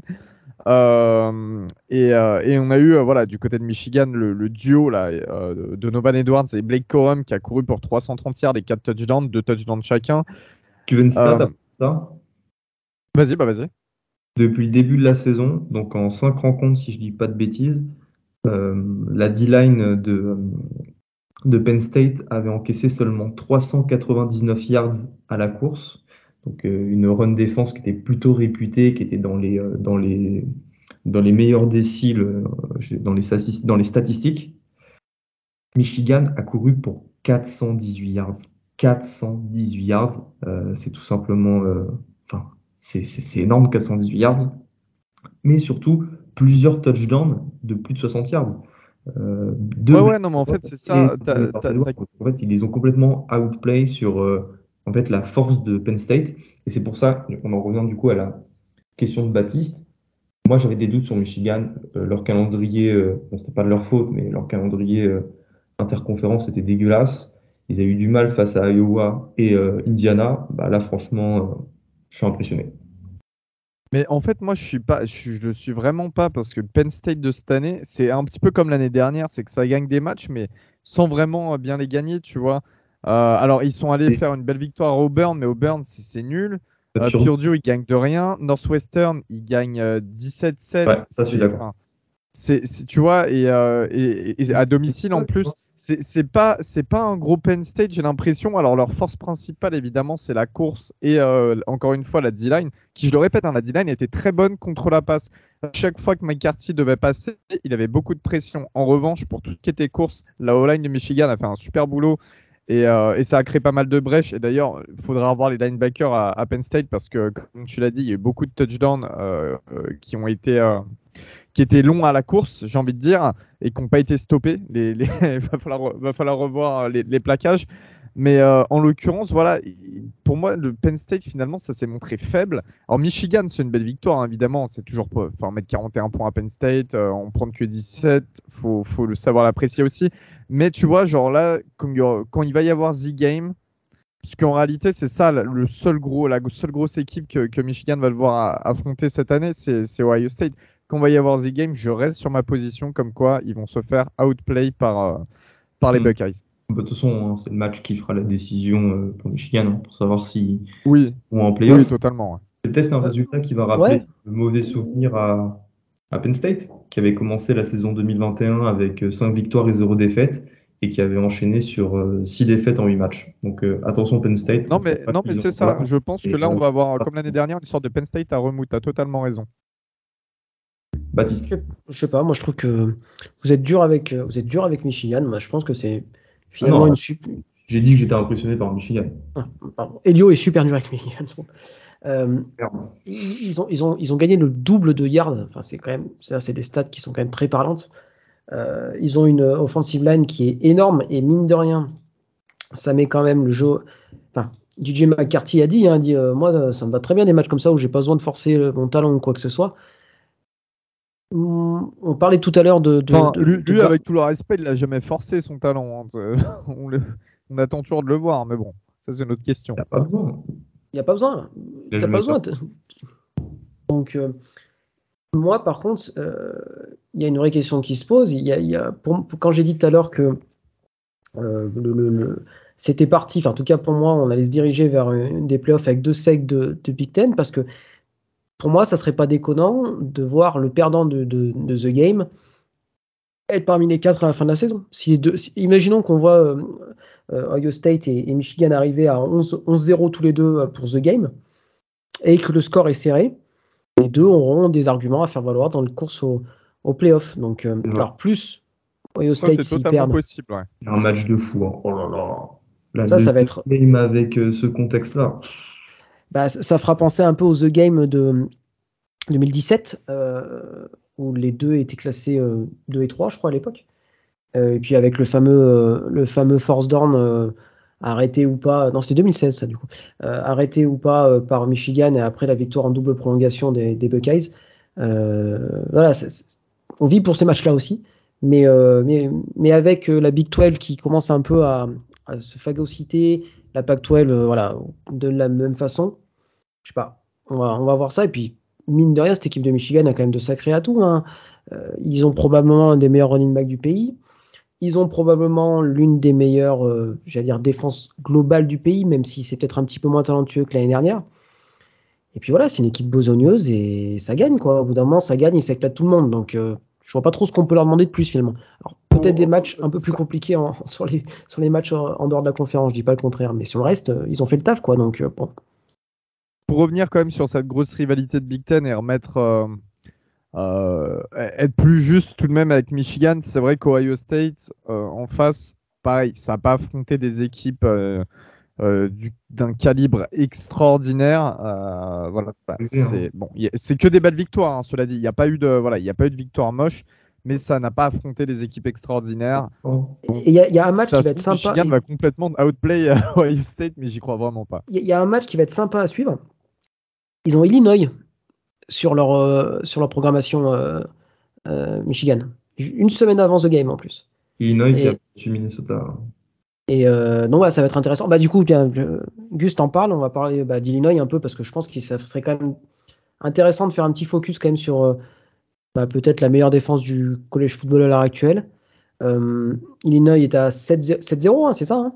Euh, et, euh, et on a eu, euh, voilà, du côté de Michigan, le, le duo là, de Novan Edwards et Blake Corum qui a couru pour 330 yards et 4 touchdowns, 2 touchdowns chacun. Tu veux une stat ça Vas-y, bah vas-y. Depuis le début de la saison, donc en 5 rencontres, si je dis pas de bêtises, la D-line de, de Penn State avait encaissé seulement 399 yards à la course. Donc euh, une run défense qui était plutôt réputée, qui était dans les, euh, dans les, dans les meilleurs déciles, euh, dans les, statistiques. Michigan a couru pour 418 yards. 418 yards, euh, c'est tout simplement, euh, enfin, c'est énorme, 418 yards. Mais surtout, plusieurs touchdowns de plus de 60 yards. Euh, deux Ouais, ouais, non, mais en fait, c'est ça. En fait, ils les ont complètement outplay sur euh, en fait, la force de Penn State. Et c'est pour ça qu'on en revient du coup à la question de Baptiste. Moi, j'avais des doutes sur Michigan. Euh, leur calendrier, euh, bon, c'était pas de leur faute, mais leur calendrier euh, interconférence était dégueulasse. Ils avaient eu du mal face à Iowa et Indiana. Bah, là, franchement, je suis impressionné. Mais en fait, moi, je suis pas, je, suis- je suis vraiment pas parce que Penn State de cette année, c'est un petit peu comme l'année dernière, c'est que ça gagne des matchs, mais sans vraiment euh, bien les gagner, tu vois. Euh, alors, ils sont allés faire une belle victoire à Auburn, mais Auburn, c'est nul. Euh, Purdue- ils gagnent de rien. Northwestern, ils gagnent euh, 17-7. Ouais, ça, je suis d'accord. C'est, tu vois, et, euh, et- à domicile en plus, c'est pas, c'est pas un gros Penn State, j'ai l'impression. Alors, leur force principale, évidemment, c'est la course et euh, encore une fois la D-line, qui, je le répète, hein, la D-line était très bonne contre la passe. Chaque fois que McCarthy devait passer, il avait beaucoup de pression. En revanche, pour tout ce qui était course, la O-line de Michigan a fait un super boulot. Et, euh, et ça a créé pas mal de brèches. Et d'ailleurs, il faudra revoir les linebackers à, Penn State parce que, comme tu l'as dit, il y a eu beaucoup de touchdowns qui ont été qui étaient longs à la course, j'ai envie de dire, et qui n'ont pas été stoppés. Il va, falloir, revoir les, les plaquages. Mais euh, en l'occurrence, voilà, il- pour moi, le Penn State, finalement, ça s'est montré faible. Alors, Michigan, c'est une belle victoire, hein, évidemment. C'est toujours pas. Enfin, mettre 41 points à Penn State, euh, en prendre que 17, faut, faut le savoir l'apprécier aussi. Mais tu vois, genre là, quand il va y avoir The Game, parce qu'en réalité, c'est ça, le seul gros, la seule grosse équipe que, que Michigan va devoir a- affronter cette année, c'est Ohio State. Il va y avoir The Game, je reste sur ma position comme quoi ils vont se faire outplay par, euh, par les Mm. Buckeyes. De toute façon, hein, c'est le match qui fera la décision euh, pour Michigan hein, pour savoir s'ils Oui, vont en oui, playoff. totalement. ouais. C'est peut-être un résultat qui va rappeler Ouais. le mauvais souvenir à, à Penn State, qui avait commencé la saison 2021 avec 5 victoires et 0 défaites, et qui avait enchaîné sur 6 défaites en 8 matchs. Donc euh, attention Penn State. Non, mais, non, mais c'est ça. Je pense que là, on euh, va avoir, comme l'année dernière, une sorte de Penn State à remous. Tu as totalement raison. Baptiste. Je sais pas, moi je trouve que vous êtes dur avec, vous êtes dur avec Michigan. Moi je pense que c'est finalement non, une J'ai dit que j'étais impressionné par Michigan. Ah, pardon. Elio est super dur avec Michigan. Euh, ils, ont, ils, ont, ils ont gagné le double de yards. Enfin, c'est quand même, c'est des stats qui sont quand même très parlantes. Euh, ils ont une offensive line qui est énorme et mine de rien, ça met quand même le jeu. Enfin, DJ McCarthy a dit, hein, dit euh, moi, ça me va très bien des matchs comme ça où j'ai pas besoin de forcer mon talent ou quoi que ce soit. On parlait tout à l'heure de. de- Enfin, de- lui, de- avec tout le respect, il n'a jamais forcé son talent. hein. on, le- on attend toujours de le voir, mais bon, ça c'est une autre question. Il n'y a pas besoin. Il n'y a pas besoin. Il a pas besoin. Donc, euh, moi, par contre, euh, il y a une vraie question qui se pose. Il y a, y a- pour- pour- quand j'ai dit tout à l'heure que euh, le- le- le- c'était parti, enfin, en tout cas pour moi, on allait se diriger vers une- des playoffs avec deux secs de, de Big Ten, parce que pour moi, ça serait pas déconnant de voir le perdant de, de- de The Game être parmi les quatre à la fin de la saison. Si les deux, si- imaginons qu'on voit euh, Ohio State et, Michigan arrivaient à 11-0 tous les deux pour The Game, et que le score est serré, les deux auront des arguments à faire valoir dans le course au, au playoff. Donc, alors plus Ohio State s'y perdent. possible, ouais. Un match de fou. Hein. Oh là là. ça, ça va être. Game avec ce contexte-là. Bah, ça fera penser un peu aux The Game de 2017, euh, où les deux étaient classés 2 euh, et 3, je crois, à l'époque. Euh, et puis avec le fameux, le fameux Force Down arrêté ou pas, non c'était 2016 ça du coup, arrêté ou pas par Michigan et après la victoire en double prolongation des, Buckeyes. voilà, on vit pour ces matchs-là aussi, mais, mais, mais, avec la Big 12 qui commence un peu à, se phagocyter, la Pac 12, voilà, de la même façon, je sais pas, on va, voir ça et puis mine de rien, cette équipe de Michigan a quand même de sacrés atouts. Hein. Euh, ils ont probablement un des meilleurs running backs du pays. Ils ont probablement l'une des meilleures, euh, j'allais dire, défenses globales du pays, même si c'est peut-être un petit peu moins talentueux que l'année dernière. Et puis voilà, c'est une équipe bosogneuse et ça gagne, quoi. Au bout d'un moment, ça gagne et ça tout le monde. Donc, euh, je vois pas trop ce qu'on peut leur demander de plus, finalement. Peut-être des matchs un peu plus compliqués sur, les, sur les matchs en, dehors de la conférence, je dis pas le contraire. Mais sur le reste, ils ont fait le taf, quoi. Donc, bon pour revenir quand même sur cette grosse rivalité de Big Ten et remettre euh, euh, être plus juste tout de même avec Michigan, c'est vrai qu'Ohio State euh, en face, pareil, ça n'a pas affronté des équipes d'un calibre extraordinaire. voilà, bah, c'est bon, c'est que des belles victoires. Hein, cela dit, il n'y a pas eu de voilà, il y a pas eu de victoire moche mais ça n'a pas affronté des équipes extraordinaires. Il y, a un match qui va être sympa. Michigan va complètement outplay Ohio State, mais j'y crois vraiment pas. Il y, a un match qui va être sympa à suivre. Ils ont Illinois sur leur, euh, sur leur programmation euh, euh, Michigan. Une semaine avant The Game en plus. Illinois qui a battu Minnesota. Et donc ça va être intéressant. Bah, du coup, bien, Gus en parle. On va parler bah, d'Illinois un peu parce que je pense que ça serait quand même intéressant de faire un petit focus quand même sur bah, peut-être la meilleure défense du collège football à l'heure actuelle. Illinois est à 7-0, hein, c'est ça hein?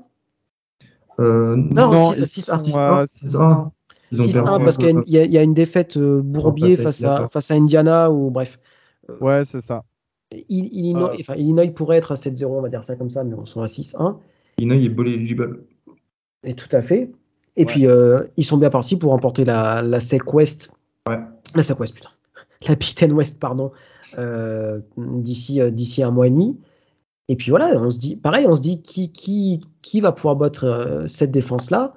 Non, 6-1. 6-1 parce qu'il y, a une défaite euh, bourbier face à, face à Indiana ou bref. Euh, ouais, c'est ça. Illinois, enfin, Illinois pourrait être à 7-0, on va dire ça comme ça, mais on sont à 6-1. Illinois est ball eligible. Et tout à fait. Et puis, euh, ils sont bien partis pour remporter la, la SEC West. Ouais. La SEC West, putain. La Big West, pardon. d'ici, d'ici un mois et demi. Et puis voilà, on se dit, pareil, on se dit qui, qui, qui va pouvoir battre cette défense-là?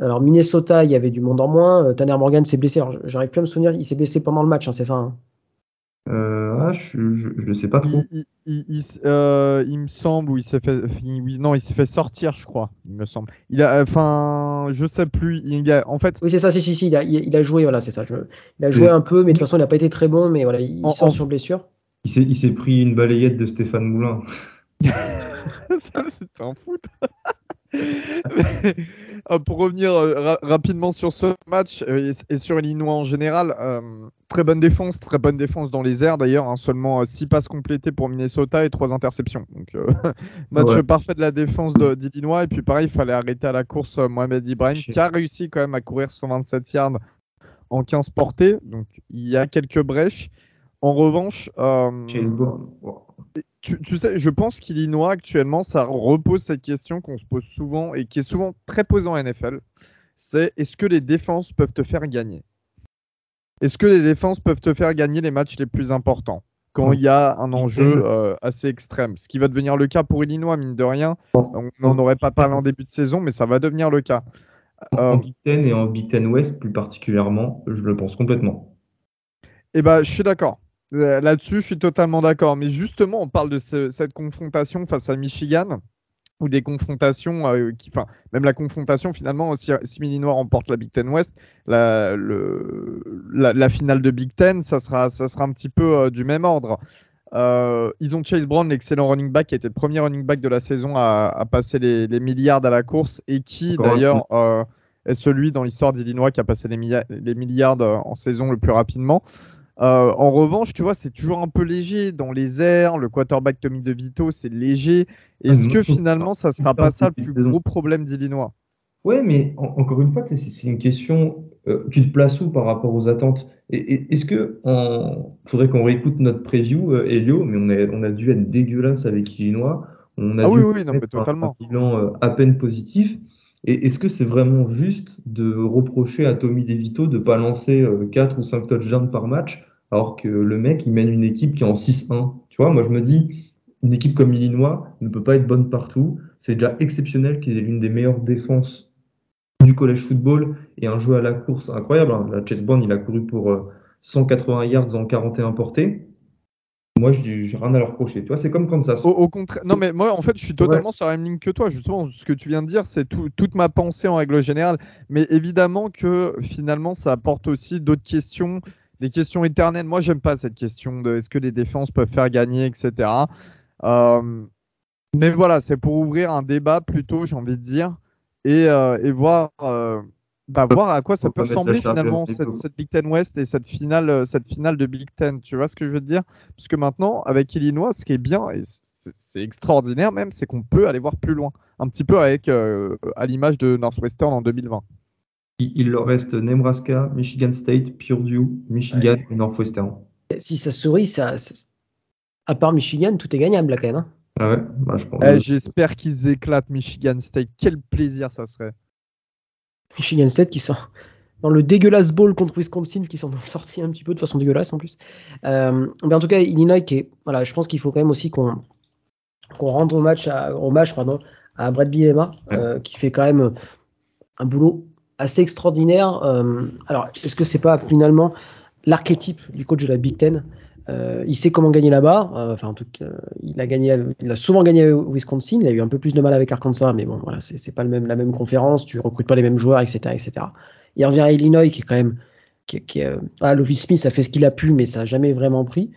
Alors Minnesota, il y avait du monde en moins. Euh, Tanner Morgan s'est blessé. J'arrive plus à me souvenir, il s'est blessé pendant le match, hein, c'est ça hein? Euh, ah, je ne sais pas trop. Euh, il, me semble, ou il s'est fait, non, il s'est fait sortir, je crois, il me semble. Il a, enfin, je sais plus. Il a, en fait. Oui, c'est ça, si, si, si, il a, il a joué, voilà, c'est ça. il a joué un peu, mais de toute façon, il n'a pas été très bon, mais voilà, il, sort sur blessure. Il s'est pris une balayette de Stéphane Moulin. ça, c'était un foot. Euh, pour revenir euh, rapidement sur ce match euh, et, sur Illinois en général, très bonne défense, très bonne défense dans les airs d'ailleurs, hein, seulement 6 passes complétées pour Minnesota et 3 interceptions. Donc match parfait de la défense d'Illinois. Et puis pareil, il fallait arrêter à la course Mohamed Ibrahim qui a réussi quand même à courir 127 yards en 15 portées, donc il y a quelques brèches. En revanche, tu, sais, je pense qu'Illinois actuellement, ça repose cette question qu'on se pose souvent et qui est souvent très posée en NFL. C'est est-ce que les défenses peuvent te faire gagner? Est-ce que les défenses peuvent te faire gagner les matchs les plus importants? Quand il y a un enjeu euh, assez extrême Ce qui va devenir le cas pour Illinois, mine de rien. On n'en aurait pas parlé en début de saison, mais ça va devenir le cas. En euh, Big Ten et en Big Ten West plus particulièrement, je le pense complètement. Eh ben, je suis d'accord. Euh, là-dessus, je suis totalement d'accord. Mais justement, on parle de cette confrontation face à Michigan ou des confrontations euh, qui, enfin, même la confrontation finalement, si, si Illinois remporte la Big Ten West, la, finale de Big Ten, ça sera, ça sera un petit peu euh, du même ordre. ils ont Chase Brown, l'excellent running back, qui était le premier running back de la saison à, passer les, milliards à la course et qui d'ailleurs est celui dans l'histoire d'Illinois qui a passé les, les milliards en saison le plus rapidement. Euh, en revanche, tu vois, c'est toujours un peu léger dans les airs. Le quarterback Tommy DeVito, c'est léger. Est-ce que finalement, ça sera pas ça le plus gros problème d'Illinois? Ouais, mais encore une fois, c'est une question. Euh, tu te places où par rapport aux attentes? Est-ce que faudrait qu'on réécoute notre preview, euh, Elio Mais on a, on a dû être dégueulasse avec Illinois. On a Ah dû oui, oui, non, mais totalement. un bilan euh, à peine positif. Et est-ce que c'est vraiment juste de reprocher à Tommy DeVito de pas lancer 4 ou 5 touchdowns par match alors que le mec il mène une équipe qui est en 6-1? Tu vois, moi je me dis, une équipe comme Illinois ne peut pas être bonne partout. C'est déjà exceptionnel qu'ils aient l'une des meilleures défenses du collège football et un jeu à la course incroyable. hein. Là, Chase Brown, il a couru pour euh, 180 yards en 41 portées. Moi, je j'ai rien à leur reprocher. Tu vois, c'est comme Kansas. Au, au contraire, non mais moi en fait je suis totalement sur la même ligne que toi. Justement, ce que tu viens de dire, c'est tout- toute ma pensée en règle générale. Mais évidemment que finalement ça apporte aussi d'autres questions, des questions éternelles. Moi j'aime pas cette question de est-ce que les défenses peuvent faire gagner, etc. Euh, mais voilà, c'est pour ouvrir un débat plutôt, j'ai envie de dire, et, euh, et voir, euh, bah, voir à quoi ça peut ressembler finalement cette, Big Ten West et cette finale, euh, cette finale de Big Ten. Tu vois ce que je veux te dire? Parce que maintenant, avec Illinois, ce qui est bien, et c'est extraordinaire même, c'est qu'on peut aller voir plus loin. Un petit peu avec, euh, à l'image de Northwestern en 2020. Il, il leur reste Nebraska, Michigan State, Purdue, Michigan et Northwestern. Si ça sourit, ça, ça- à part Michigan, tout est gagnable là quand même. hein. Ah ouais, bah, je pense. Eh, J'espère qu'ils éclatent Michigan State. Quel plaisir ça serait. Michigan State qui sort dans le dégueulasse bowl contre Wisconsin qui s'en est sorti un petit peu de façon dégueulasse en plus. Euh, mais en tout cas, Illinois qui est, voilà, je pense qu'il faut quand même aussi qu'on qu'on rende hommage à, hommage pardon, à Brett Bielema euh, qui fait quand même un boulot assez extraordinaire. Euh, alors, est-ce que c'est pas finalement l'archétype du coach de la Big Ten? Euh, Il sait comment gagner là-bas. Euh, Enfin, en tout cas, il a souvent gagné à Wisconsin. Il a eu un peu plus de mal avec Arkansas, mais bon, voilà, c'est pas le même, la même conférence. Tu recrutes pas les mêmes joueurs, etc., etc. Il revient à Illinois, qui est quand même, euh, ah, Lovis Smith a fait ce qu'il a pu, mais ça a jamais vraiment pris.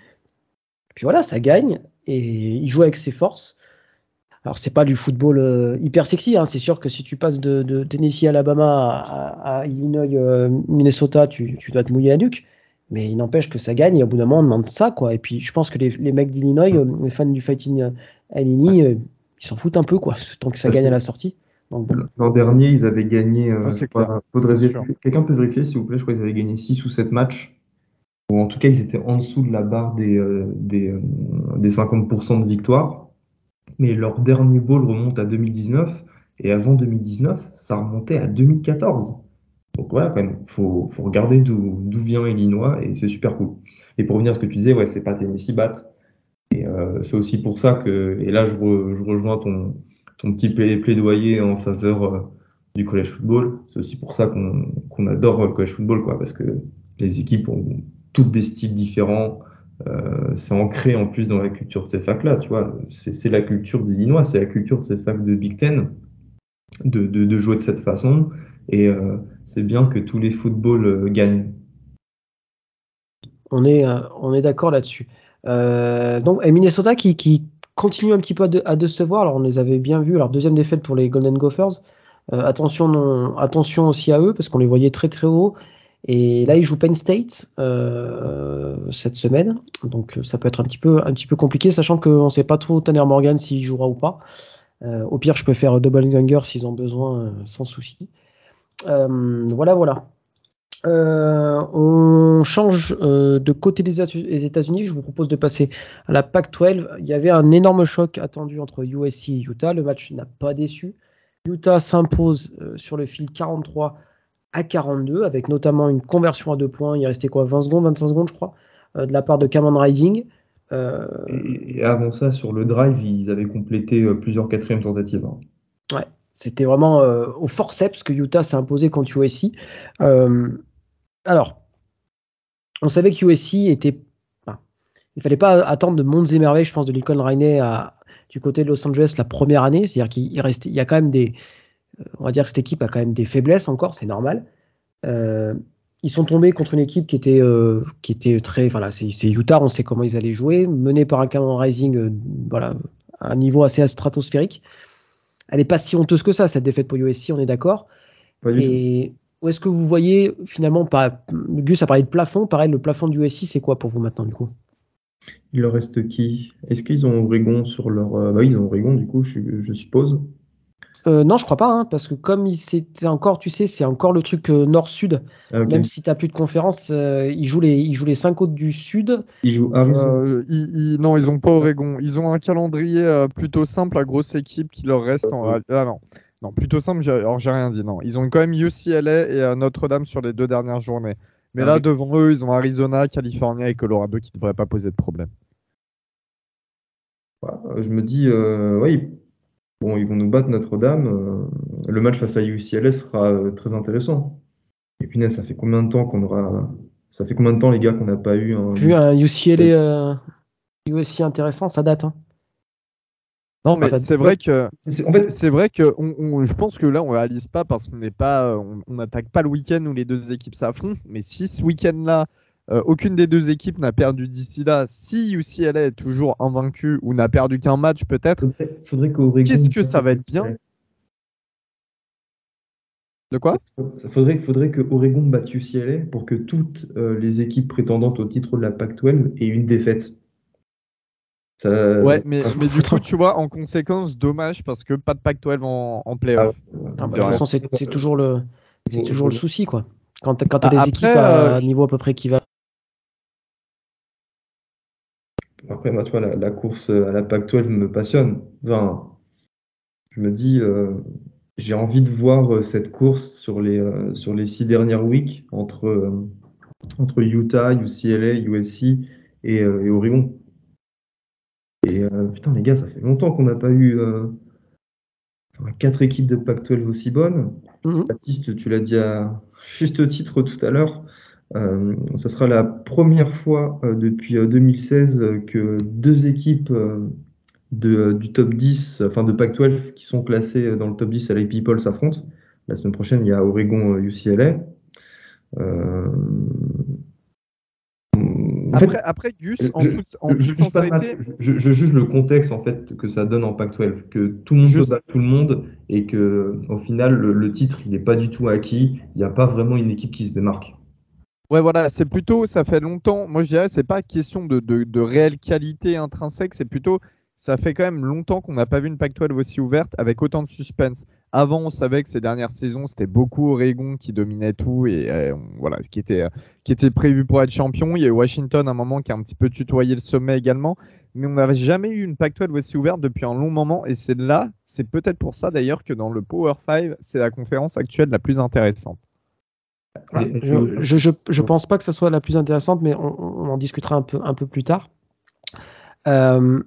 Puis voilà, ça gagne et il joue avec ses forces. Alors, c'est pas du football hyper sexy. hein. C'est sûr que si tu passes de, de Tennessee, Alabama à, à Illinois, Minnesota, tu, tu dois te mouiller la nuque. Mais il n'empêche que ça gagne et au bout d'un moment, on demande ça. quoi. Et puis, je pense que les, les mecs d'Illinois, euh, les fans du Fighting euh, Illini, euh, ils s'en foutent un peu, quoi, tant que ça Parce gagne à la sortie. L'an dernier, ils avaient gagné. euh, Ah, Quelqu'un peut vérifier, s'il vous plaît? Je crois qu'ils avaient gagné 6 ou 7 matchs. Ou en tout cas, ils étaient en dessous de la barre des, euh, des, euh, des 50% de victoire. Mais leur dernier bowl remonte à 2019. Et avant 2019, ça remontait à 2014. Donc voilà, quand même, faut, faut regarder d'où vient Illinois et c'est super cool. Et pour revenir à ce que tu disais, ouais, c'est pas Tennessee Bat. Et euh, c'est aussi pour ça que, et là je, re- je rejoins ton, ton petit pla- plaidoyer en faveur euh, du college football. C'est aussi pour ça qu'on qu'on adore le college football, quoi, parce que les équipes ont toutes des styles différents. Euh, c'est ancré en plus dans la culture de ces facs-là, tu vois. C'est c'est la culture d'Illinois, c'est la culture de ces facs de Big Ten de, de, de jouer de cette façon. Et euh, c'est bien que tous les footballs euh, gagnent. On est, euh, on est d'accord là-dessus. Donc, et Minnesota qui, continue un petit peu à, décevoir. Alors, on les avait bien vus. Alors, deuxième défaite pour les Golden Gophers. Attention, attention aussi à eux parce qu'on les voyait très très haut. Et là, ils jouent Penn State cette semaine. Donc, ça peut être un petit peu, un petit peu compliqué, sachant qu'on ne sait pas trop Tanner Morgan s'il jouera ou pas. Au pire, je peux faire double ganger s'ils ont besoin, sans souci. Euh, voilà, voilà. Euh, on change euh, de côté des États- des États-Unis. Je vous propose de passer à la Pac-12. Il y avait un énorme choc attendu entre USC et Utah. Le match n'a pas déçu. Utah s'impose euh, sur le fil 43 à 42, avec notamment une conversion à deux points. Il restait quoi 20 secondes, 25 secondes, je crois, de la part de Cameron Rising. Et, et avant ça, sur le drive, ils avaient complété plusieurs quatrièmes tentatives. hein. C'était vraiment euh, au forceps que Utah s'est imposé contre USC. Euh, alors, on savait que USC était. enfin, il fallait pas attendre de mondes et merveilles, je pense, de Lincoln Riley du côté de Los Angeles la première année. C'est-à-dire qu'il il restait, il y a quand même des. euh, On va dire que cette équipe a quand même des faiblesses encore, c'est normal. Ils sont tombés contre une équipe qui était, qui était très. Voilà, c'est Utah, on sait comment ils allaient jouer, mené par un Cameron Rising, voilà, à un niveau assez stratosphérique elle n'est pas si honteuse que ça, cette défaite pour USC, on est d'accord. Et où est-ce que vous voyez finalement, Gus a parlé de plafond, pareil, le plafond du USC, c'est quoi pour vous maintenant du coup? Il leur reste qui? Est-ce qu'ils ont Oregon sur leur. euh, Bah ils ont Oregon, du coup, je, je suppose. Euh, non, je crois pas, hein, parce que comme c'était encore, tu sais, c'est encore le truc euh, nord-sud. Ah. Même si t'as plus de conférence, euh, ils jouent les, ils jouent les cinq côtes du sud. Il joue Arizona. Euh, ils- ils- non, ils ont pas Oregon. Ils ont un calendrier euh, plutôt simple, la grosse équipe qui leur reste en. Ah non, non, plutôt simple. j'ai- Alors j'ai rien dit. Non, ils ont quand même UCLA et euh, Notre-Dame sur les deux dernières journées. Mais Ah là, oui. devant eux, ils ont Arizona, California et Colorado qui devraient pas poser de problème. Je me dis, euh, ils- bon, ils vont nous battre Notre-Dame. euh, le match face à UCLA sera euh, très intéressant. Et puis, ça fait combien de temps qu'on aura. Ça fait combien de temps, les gars, qu'on n'a pas eu un. Vu un UCLA euh, USC intéressant, ça date. hein. Non, mais c'est vrai que C'est- c'est- en fait, c'est vrai que on, on- je pense que là, on réalise pas parce qu'on n'est pas, on on n'attaque pas le week-end où les deux équipes s'affrontent. Mais si ce week-end-là, euh, aucune des deux équipes n'a perdu d'ici là, si UCLA est toujours invaincu ou n'a perdu qu'un match peut-être, faudrait, faudrait qu'Oregon. Qu'est-ce que ça va être bien de quoi? Ça faudrait, faudrait que Oregon batte UCLA pour que toutes euh, les équipes prétendantes au titre de la Pac-12 aient une défaite. Ça, Ouais, ça- mais, mais du coup, tu vois, en conséquence, dommage parce que pas de Pac-12 en, en playoff. Ah, bah, De toute façon, c'est c'est toujours le, c'est toujours le souci, quoi. Quand t'as quand t'as Ah, des après, équipes à euh, niveau à peu près équivalent. Après, moi, tu vois, la, la course à la Pac-12 me passionne. Enfin, je me dis, euh, j'ai envie de voir euh, cette course sur les, euh, sur les six dernières weeks entre, euh, entre Utah, UCLA, USC et, et Oregon. Et putain, les gars, ça fait longtemps qu'on n'a pas eu quatre équipes de Pac-12 aussi bonnes. Mhm. Baptiste, tu l'as dit à juste titre tout à l'heure. Euh, ça sera la première fois euh, depuis euh, 2016 euh, que deux équipes de, du top 10, enfin de Pac-12, qui sont classées dans le top 10 à la People s'affrontent. La semaine prochaine, il y a Oregon UCLA. Euh, fait, Après, Gus, je- en je- toute, en je, toute juge le sincérité, match, je- je juge le contexte en fait que ça donne en Pac-12, que tout le monde Juste- battre tout le monde et que au final le, le titre il n'est pas du tout acquis. Il n'y a pas vraiment une équipe qui se démarque. Ouais, voilà, c'est plutôt, ça fait longtemps. Moi, je dirais, c'est pas question de, réelle qualité intrinsèque, c'est plutôt, ça fait quand même longtemps qu'on n'a pas vu une Pac-12 aussi ouverte avec autant de suspense. Avant, on savait que ces dernières saisons, c'était beaucoup Oregon qui dominait tout et euh, voilà, ce qui était, euh, qui était prévu pour être champion. Il y a eu Washington à un moment qui a un petit peu tutoyé le sommet également, mais on n'avait jamais eu une Pac-12 aussi ouverte depuis un long moment et c'est là, c'est peut-être pour ça d'ailleurs que dans le Power 5, c'est la conférence actuelle la plus intéressante. Je, je pense pas que ça soit la plus intéressante, mais on, on en discutera un peu, un peu plus tard. Euh,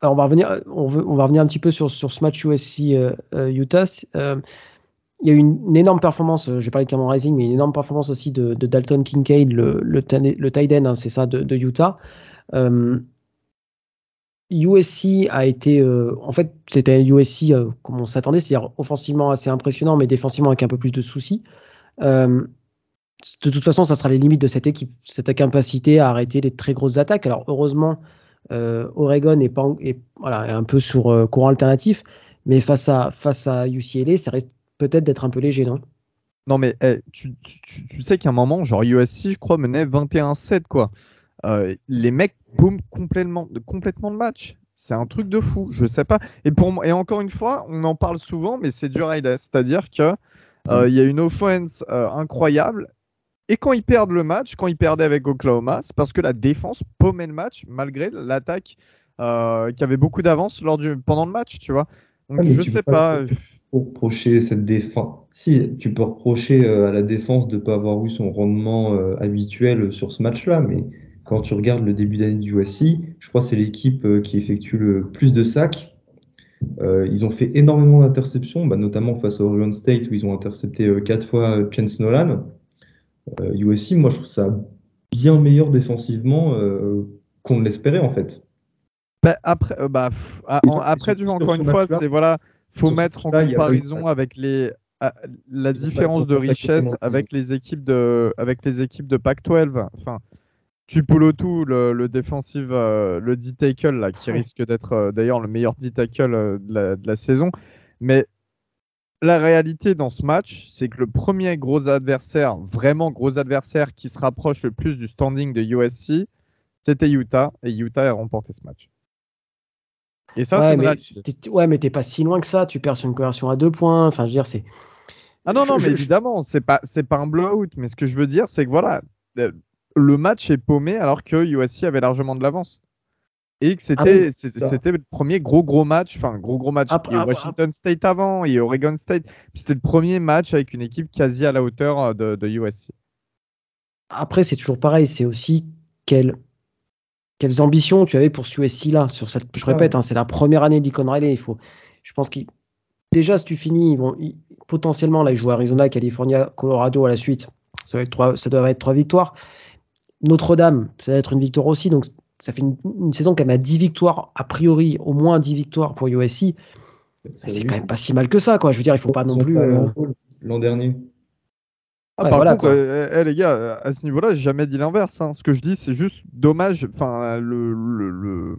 alors on va revenir, on, veut, on va revenir un petit peu sur, sur ce match USC-Utah. Euh, il y a eu une, une énorme performance, euh, j'ai parlé de Cameron Rising, mais une énorme performance aussi de, de Dalton Kincaid, le, le, le tight end, hein, c'est ça, de, de Utah. Euh, USC a été, euh, en fait, c'était un USC euh, comme on s'attendait, c'est-à-dire offensivement assez impressionnant, mais défensivement avec un peu plus de soucis. Euh, de toute façon, ça sera les limites de cette équipe, cette incapacité à arrêter les très grosses attaques. Alors heureusement, euh, Oregon est, pas, est, un peu sur euh, courant alternatif, mais face à, UCLA, ça risque peut-être d'être un peu léger, non? Non, mais eh, tu, tu- sais qu'à un moment, genre USC, je crois, menait 21-7, quoi. Euh, les mecs boum complètement, le match. C'est un truc de fou, je sais pas. Et, encore une fois, on en parle souvent, mais c'est dur à. C'est-à-dire que il y a une offense incroyable. Et quand ils perdent le match, quand ils perdaient avec Oklahoma, c'est parce que la défense paumait le match, malgré l'attaque euh, qui avait beaucoup d'avance lors du pendant le match, tu vois. Donc Ah, je sais peux pas. reprocher cette défense. Si, tu peux reprocher euh, à la défense de ne pas avoir eu son rendement euh, habituel sur ce match-là, mais quand tu regardes le début d'année du USC, je crois que c'est l'équipe euh, qui effectue le plus de sacs. Euh, ils ont fait énormément d'interceptions, bah, notamment face à Oregon State où ils ont intercepté euh, quatre fois euh, Chance Nolan. Euh, USC, moi je trouve ça bien meilleur défensivement euh, qu'on ne l'espérait en fait. Bah, après, euh, bah, pff, ah, en- après, sur- tu sur vois, encore une fois, c'est voilà, faut mettre en comparaison avec les ah, la différence de richesse avec les équipes de avec les équipes de Pac-12. Enfin, Tupolotu, le, le défensif, euh, le D-tackle là, qui risque d'être euh, d'ailleurs le meilleur D-tackle euh, de, la, de la saison. Mais la réalité dans ce match, c'est que le premier gros adversaire, vraiment gros adversaire qui se rapproche le plus du standing de USC, c'était Utah et Utah a remporté ce match. Et ça, ouais, c'est mais, ouais, mais t'es pas si loin que ça. Tu perds sur une conversion à deux points. Enfin, je veux dire, c'est. Ah non, non, Je- mais je- évidemment, c'est pas, c'est pas un blowout. Mais ce que je veux dire, c'est que voilà, euh, le match est paumé alors que USC avait largement de l'avance. Et que c'était, Ah oui, c'était, le premier gros gros match, enfin gros gros match. Après- il y a après- Washington State avant, il y a Oregon State. C'était le premier match avec une équipe quasi à la hauteur euh, de, de USC. Après, c'est toujours pareil. C'est aussi quelle- quelles ambitions tu avais pour ce USC là. Sur cette, je répète, hein, c'est la première année de Lincoln Riley. Il faut, je pense qu'il déjà si tu finis, ils vont ils- potentiellement là ils jouent Arizona, California, Colorado à la suite. Ça va être trois, ça doit être trois victoires. Notre-Dame, ça va être une victoire aussi. Donc ça fait une, une saison quand même à 10 victoires a priori, au moins 10 victoires pour USC. C'est quand même pas si mal que ça, quoi. Je veux dire, il faut pas non plus. euh, L'an dernier. Ah, Ouais, par voilà, contre, quoi. euh, eh, les gars, à ce niveau-là, j'ai jamais dit l'inverse. hein. Ce que je dis, c'est juste dommage. Enfin, le, le- le-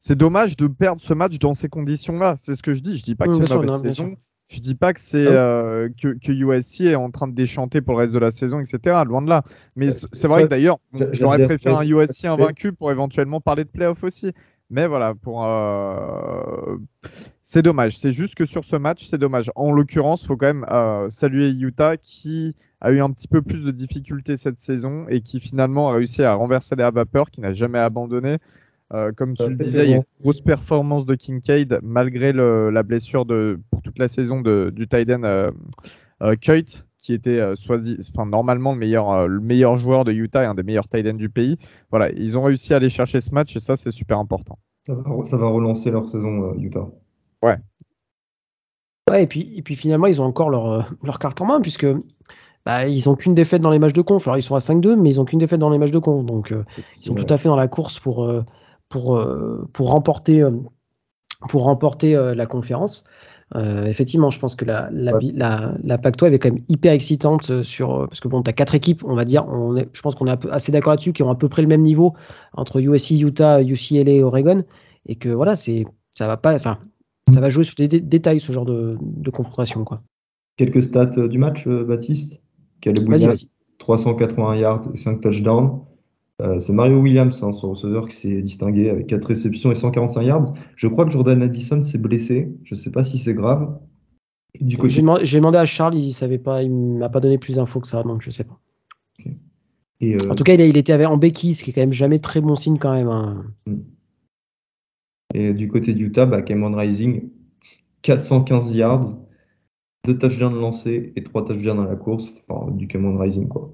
c'est dommage de perdre ce match dans ces conditions-là. C'est ce que je dis. Je dis pas que c'est une mauvaise saison. Je dis pas que c'est Ah euh, que, que USC est en train de déchanter pour le reste de la saison, etc. Loin de là. Mais c- c'est vrai que d'ailleurs, j'aurais préféré un USC invaincu pour éventuellement parler de playoff aussi. Mais voilà, pour euh, c'est dommage. C'est juste que sur ce match, c'est dommage. En l'occurrence, faut quand même euh, saluer Utah qui a eu un petit peu plus de difficultés cette saison et qui finalement a réussi à renverser les vapeur, qui n'a jamais abandonné. Euh, comme tu le disais, il y a une grosse performance de Kincaid malgré le- la blessure de, pour toute la saison de, du tight end euh, euh, Kuyt, qui était euh, soit- enfin, normalement le meilleur, euh, le meilleur joueur de Utah et un des meilleurs tight ends du pays. Voilà, ils ont réussi à aller chercher ce match et ça, c'est super important. Ça va, ça va relancer leur saison, euh, Utah. Ouais, et puis, et puis finalement, ils ont encore leur, leur carte en main, puisque bah, ils ont qu'une défaite dans les matchs de conf. Alors, ils sont à 5-2, mais ils ont qu'une défaite dans les matchs de conf. Donc, euh, ils sont Ouais. tout à fait dans la course pour, euh, pour, euh, pour remporter, euh, pour remporter euh, la conférence. Euh, effectivement, je pense que la, la, Ouais. la, la Pac-12 est quand même hyper excitante sur parce que bon, tu as quatre équipes, on va dire, on est, je pense qu'on est assez d'accord là-dessus, qui ont à peu près le même niveau entre USC, Utah, UCLA et Oregon, et que voilà, c'est ça va pas, enfin, ça va jouer sur des dé- détails ce genre de, de confrontation, quoi. Quelques stats du match, Baptiste? Vas-y, Williams, vas-y. 381 yards et 5 touchdowns. Euh, c'est Mario Williams, hein, son receveur, qui s'est distingué avec 4 réceptions et 145 yards. Je crois que Jordan Addison s'est blessé. Je ne sais pas si c'est grave. Du J'ai côté, demandé, j'ai demandé à Charles, il savait pas, il m'a pas donné plus d'infos que ça, donc je sais pas. et, euh, En tout cas, il, a- il était avec- en béquille, ce qui est quand même jamais très bon signe quand même. hein. et du côté d'Utah, bah, Cameron Rising, 415 yards, 2 touchdowns lancés et 3 touchdowns dans la course. Enfin, du Cameron Rising, quoi.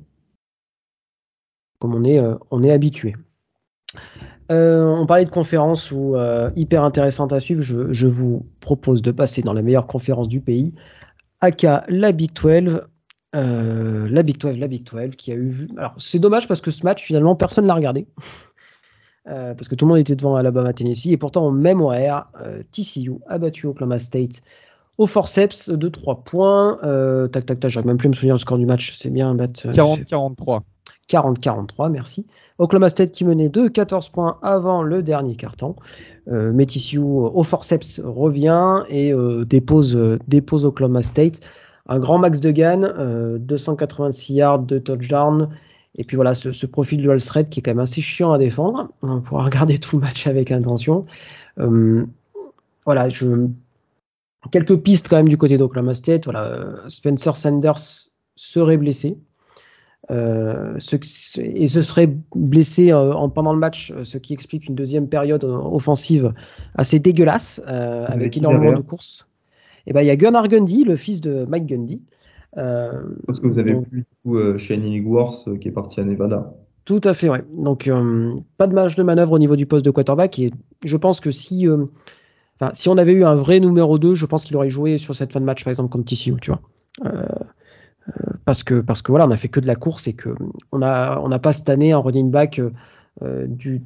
Comme on est, euh, on est habitué. Euh, on parlait de conférences où, euh, hyper intéressantes à suivre. Je, je vous propose de passer dans la meilleure conférence du pays, aka la Big 12. Euh, la Big 12, la Big 12 qui a eu. Alors c'est dommage parce que ce match finalement personne l'a regardé. Parce que tout le monde était devant Alabama, Tennessee, et pourtant au même horaire, TCU a battu Oklahoma State au forceps de 3 points. Tac, tac, tac, j'arrive même plus à me souvenir le score du match, c'est bien, Bat, euh, 40-43. 40-43, merci. Oklahoma State qui menait de 14 points avant le dernier quart-temps. Euh, TCU au forceps revient et euh, dépose, euh, dépose Oklahoma State. Un grand max de gain, euh, 286 yards de touchdown. Et puis voilà, ce, profil de Thread qui est quand même assez chiant à défendre. On pourra regarder tout le match avec intention. Euh, voilà, quelques pistes quand même du côté d'Oklahoma State. Voilà, euh, Spencer Sanders serait blessé. Euh, ce, et ce serait blessé euh, en, pendant le match, euh, ce qui explique une deuxième période euh, offensive assez dégueulasse, avec, énormément de courses. Et ben il y a Gunnar Gundy, le fils de Mike Gundy. Parce que vous avez donc, vu du coup Shane Illigworth euh, qui est parti à Nevada. tout à fait, ouais. Donc, pas de marge de manœuvre au niveau du poste de quarterback. Et je pense que si, si on avait eu un vrai numéro 2, je pense qu'il aurait joué sur cette fin de match, par exemple, contre TCU, tu vois. Parce que, parce que voilà, on a fait que de la course et que on a, on n'a pas cette année un running back euh, euh, du,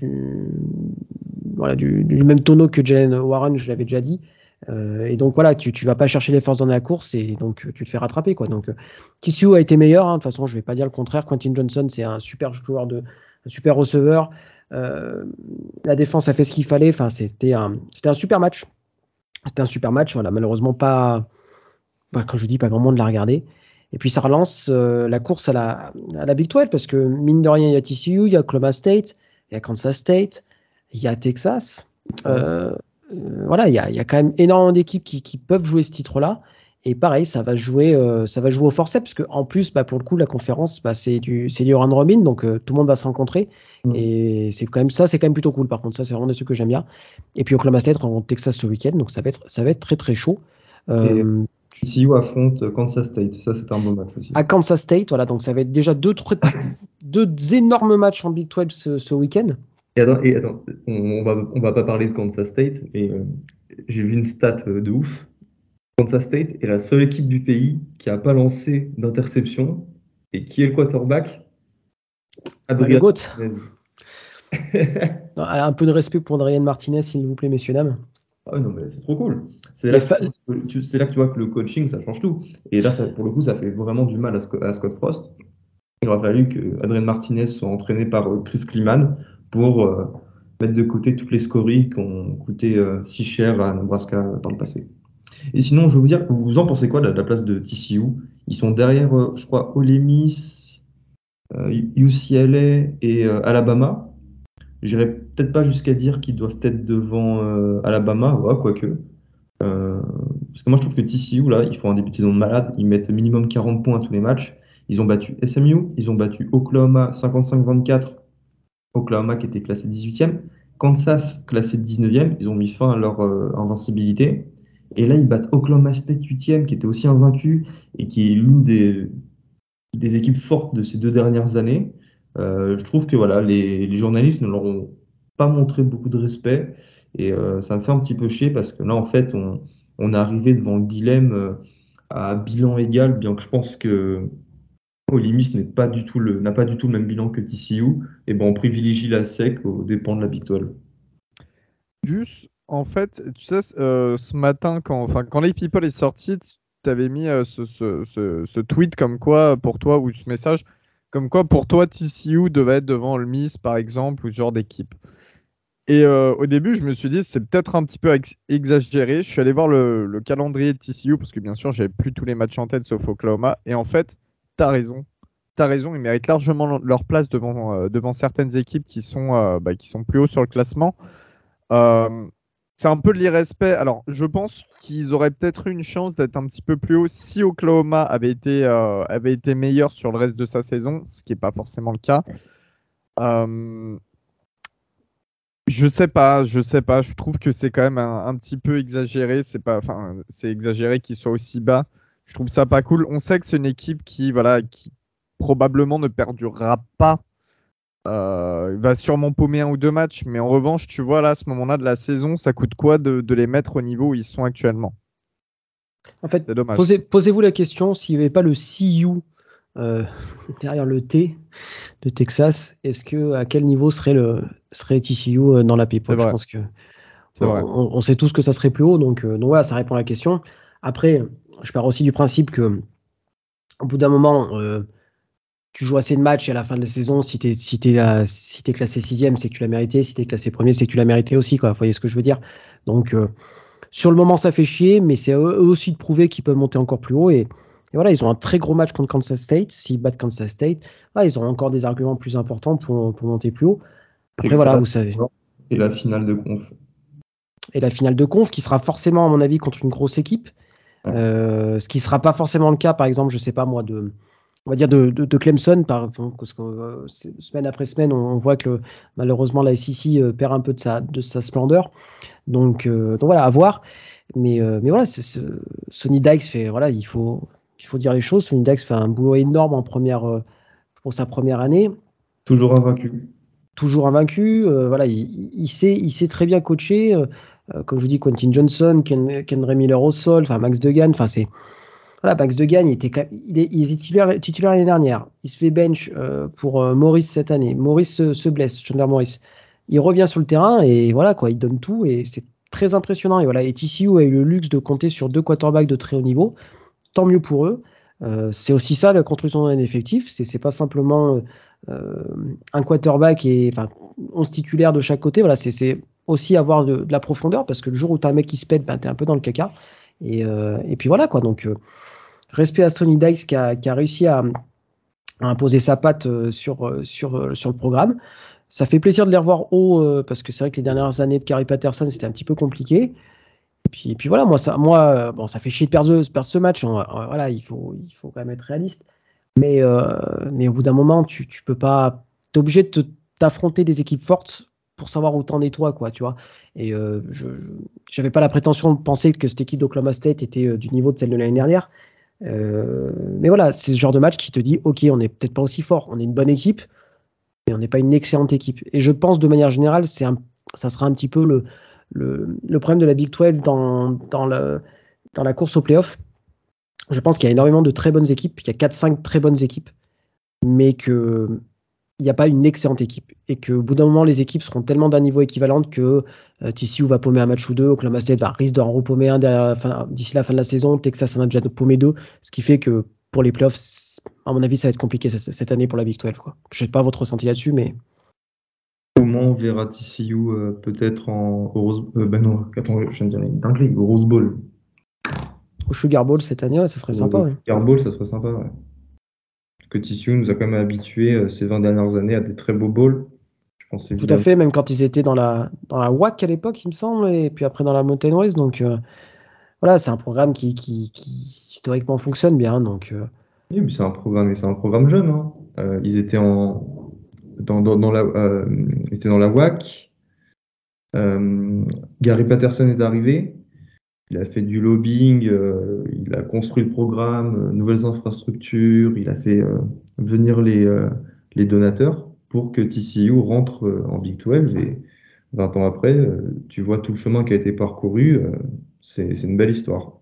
voilà, du, même tonneau que Jalen Warren, je l'avais déjà dit. Euh, et donc voilà, tu, tu vas pas chercher les forces dans la course et donc tu te fais rattraper quoi. Donc TCU a été meilleur, hein, de toute façon je vais pas dire le contraire. Quentin Johnson c'est un super joueur de, un super receveur. La défense a fait ce qu'il fallait. Enfin c'était un, c'était un super match. C'était un super match. Voilà, malheureusement pas, quand je dis pas grand monde l'a regardé. Et puis ça relance euh, la course à la, à la Big 12 parce que mine de rien il y a TCU, il y a Oklahoma State, il y a Kansas State, il y a Texas. Euh, euh, voilà, il y a, y a, quand même énormément d'équipes qui, qui, peuvent jouer ce titre-là. Et pareil, ça va jouer, euh, ça va jouer au forceps, parce que en plus, bah, pour le coup, la conférence, bah, c'est du, c'est du round robin, donc euh, tout le monde va se rencontrer. Mm. Et c'est quand même ça, c'est quand même plutôt cool. Par contre, ça, c'est vraiment des trucs que j'aime bien. Et puis Oklahoma State rencontre Texas ce week-end, donc ça va être, ça va être très très chaud. Euh, TCU affronte Kansas State, ça c'est un beau match aussi. à Kansas State, voilà, donc ça va être déjà deux, énormes matchs en Big 12 ce, ce week-end. Et attends, et attends, on, on va, on va pas parler de Kansas State, mais euh, j'ai vu une stat euh, de ouf. Kansas State est la seule équipe du pays qui a pas lancé d'interception. Et qui est le quarterback? GOAT. Martinez. Non, Un peu de respect pour Adrien Martinez, s'il vous plaît, messieurs, dames. Ah non, mais c'est trop cool. C'est là, fa- que tu- c'est là que tu vois que le coaching, ça change tout. Et là, ça, pour le coup, ça fait vraiment du mal à, Sco- à Scott Frost. Il aurait fallu que Adrien Martinez soit entraîné par euh, Chris Kliman pour euh, mettre de côté toutes les scories qui ont coûté euh, si cher à Nebraska par le passé. Et sinon, je vais vous dire, vous en pensez quoi de la, place de TCU? Ils sont derrière, euh, je crois, Ole Miss, UCLA et Alabama. J'irai peut-être pas jusqu'à dire qu'ils doivent être devant Alabama, ouais, quoique. Euh, parce que moi, je trouve que TCU, là, ils font un début de saison de malade. Ils mettent minimum 40 points à tous les matchs. Ils ont battu SMU, ils ont battu Oklahoma 55-24. Oklahoma qui était classé 18e. Kansas classé 19e. Ils ont mis fin à leur euh, invincibilité. Et là, ils battent Oklahoma State 8e, qui était aussi invaincu et qui est l'une des, des équipes fortes de ces deux dernières années. Euh, je trouve que voilà, les, les journalistes ne leur ont pas montré beaucoup de respect. Et euh, ça me fait un petit peu chier parce que là, en fait, on, on est arrivé devant le dilemme euh, à bilan égal, bien que je pense que Ole Miss n'est pas du tout le, n'a pas du tout le même bilan que TCU. Et ben, on privilégie la SEC aux dépens de la Big 12. Juste, en fait, tu sais, euh, ce matin, quand, enfin, quand les People est sorti, tu avais mis ce, ce- ce- ce tweet comme quoi, pour toi, ou ce message, comme quoi, pour toi, TCU devait être devant le Miss, par exemple, ou ce genre d'équipe. Et euh, au début, je me suis dit, c'est peut-être un petit peu ex- exagéré. Je suis allé voir le, le calendrier de TCU, parce que bien sûr, j'avais plus tous les matchs en tête, sauf Oklahoma. Et en fait, tu as raison. Tu as raison, ils méritent largement leur place devant, euh, devant certaines équipes qui sont, euh, bah, qui sont plus haut sur le classement. C'est un peu de l'irrespect. Alors, je pense qu'ils auraient peut-être eu une chance d'être un petit peu plus haut si Oklahoma avait été, avait été meilleur sur le reste de sa saison, ce qui n'est pas forcément le cas. Je sais pas, je sais pas. Je trouve que c'est quand même un, un petit peu exagéré. C'est pas, enfin, c'est exagéré qu'il soit aussi bas. Je trouve ça pas cool. On sait que c'est une équipe qui, voilà, qui probablement ne perdurera pas euh, il va sûrement paumer un ou deux matchs, mais en revanche, tu vois, là, à ce moment-là de la saison, ça coûte quoi de, de les mettre au niveau où ils sont actuellement? En fait, C'est dommage. posez, posez-vous la question s'il n'y avait pas le CU euh, derrière le T de Texas, est-ce que à quel niveau serait le serait TCU euh, dans la people Je pense que on, on- on sait tous que ça serait plus haut, donc, euh, donc voilà, ça répond à la question. Après, je pars aussi du principe que au bout d'un moment, euh, tu joues assez de matchs et à la fin de la saison, si tu es, si t'es si t'es classé sixième, c'est que tu l'as mérité. Si tu es classé premier, c'est que tu l'as mérité aussi. Quoi. Vous voyez ce que je veux dire? Donc, sur le moment, ça fait chier, mais c'est eux aussi de prouver qu'ils peuvent monter encore plus haut. Et, et voilà, ils ont un très gros match contre Kansas State. S'ils battent Kansas State, ah, ils auront encore des arguments plus importants pour, pour monter plus haut. Après, voilà, vous savez. Et la finale de conf. Et la finale de conf, qui sera forcément, à mon avis, contre une grosse équipe. Ouais. Euh, ce qui sera pas forcément le cas, par exemple, je sais pas moi, de, on va dire de, de, de Clemson, par, parce que euh, semaine après semaine, on, on voit que le- malheureusement la SEC euh, perd un peu de sa, de sa splendeur. Donc, euh, donc voilà, à voir. Mais, mais voilà, Sonny Dykes fait, voilà, il faut, il faut dire les choses. Dykes fait un boulot énorme en première, euh, pour sa première année Toujours invaincu. toujours invaincu. euh, voilà, il, il sait, il sait très bien coacher. euh, comme je vous dis, Quentin Johnson, Ken, Kendra Miller au sol, enfin Max Degan. Enfin, c'est voilà, Max Degan, il était, il est, il est titulaire, titulaire l'année dernière. Il se fait bench euh, pour Maurice cette année. Maurice se, se blesse, Chandler Maurice. Il revient sur le terrain et voilà quoi, il donne tout et c'est très impressionnant. Et voilà, et TCU a eu le luxe de compter sur deux quarterbacks de très haut niveau. Tant mieux pour eux. Euh, c'est aussi ça la construction d'un effectif. C'est c'est pas simplement euh, euh, un quarterback et enfin 11 titulaires de chaque côté. Voilà, c'est- aussi avoir de, la profondeur parce que le jour où tu as un mec qui se pète, ben, tu es un peu dans le caca. Et, et puis voilà quoi. Donc, respect à Sonny Dykes qui a, réussi à, imposer sa patte sur, sur, sur le programme. Ça fait plaisir de les revoir haut parce que c'est vrai que les dernières années de Carrie Patterson c'était un petit peu compliqué. Puis, et puis voilà, moi ça, moi, euh, bon, ça fait chier de perdre, ce- perdre ce match. on- euh, voilà, il faut, il faut quand même être réaliste. Mais, euh, mais au bout d'un moment, tu, tu peux pas. T'es obligé de te- t'affronter des équipes fortes pour savoir où t'en es toi, quoi, tu vois. Et euh, je j'avais pas la prétention de penser que cette équipe d'Oklahoma State était du niveau de celle de l'année dernière. Mais voilà, c'est ce genre de match qui te dit, ok, on n'est peut-être pas aussi fort, on est une bonne équipe, mais on n'est pas une excellente équipe. Et je pense de manière générale, c'est ça sera un petit peu le, le, problème de la Big 12 dans, la course au playoff. Je pense qu'il y a énormément de très bonnes équipes, il y a 4-5 très bonnes équipes, mais que il n'y a pas une excellente équipe. Et qu'au bout d'un moment, les équipes seront tellement d'un niveau équivalent que euh, TCU va paumer un match ou deux, Oklahoma State va risque d'en repaumer un d'ici la fin de la saison, Texas en a déjà paumé deux, ce qui fait que pour les playoffs, à mon avis, ça va être compliqué cette, année pour la Big 12. Quoi. Je sais pas votre ressenti là-dessus, mais Comment on verra TCU euh, peut-être en au Rose euh, ben non, attends, je viens de dire une dinguerie, au Rose Bowl. au Sugar Bowl cette année, ouais, ça serait sympa. Au ouais. Sugar Bowl, ça serait sympa. ouais. Que TCU nous a quand même habitués euh, ces 20 dernières années à des très beaux bowls. Je pense Tout à fait, même quand ils étaient dans la, dans la WAC à l'époque, il me semble, et puis après dans la Mountain West. Donc euh, voilà, c'est un programme qui, qui, qui historiquement fonctionne bien. Donc euh, Oui, mais c'est un programme, et c'est un programme jeune. hein. Euh, ils étaient en dans, la euh, ils étaient dans la WAC. Euh, Gary Patterson est arrivé. Il a fait du lobbying, euh, il a construit le programme, nouvelles infrastructures, il a fait venir les, les donateurs pour que TCU rentre en Big 12 et 20 ans après, tu vois tout le chemin qui a été parcouru, c'est une belle histoire.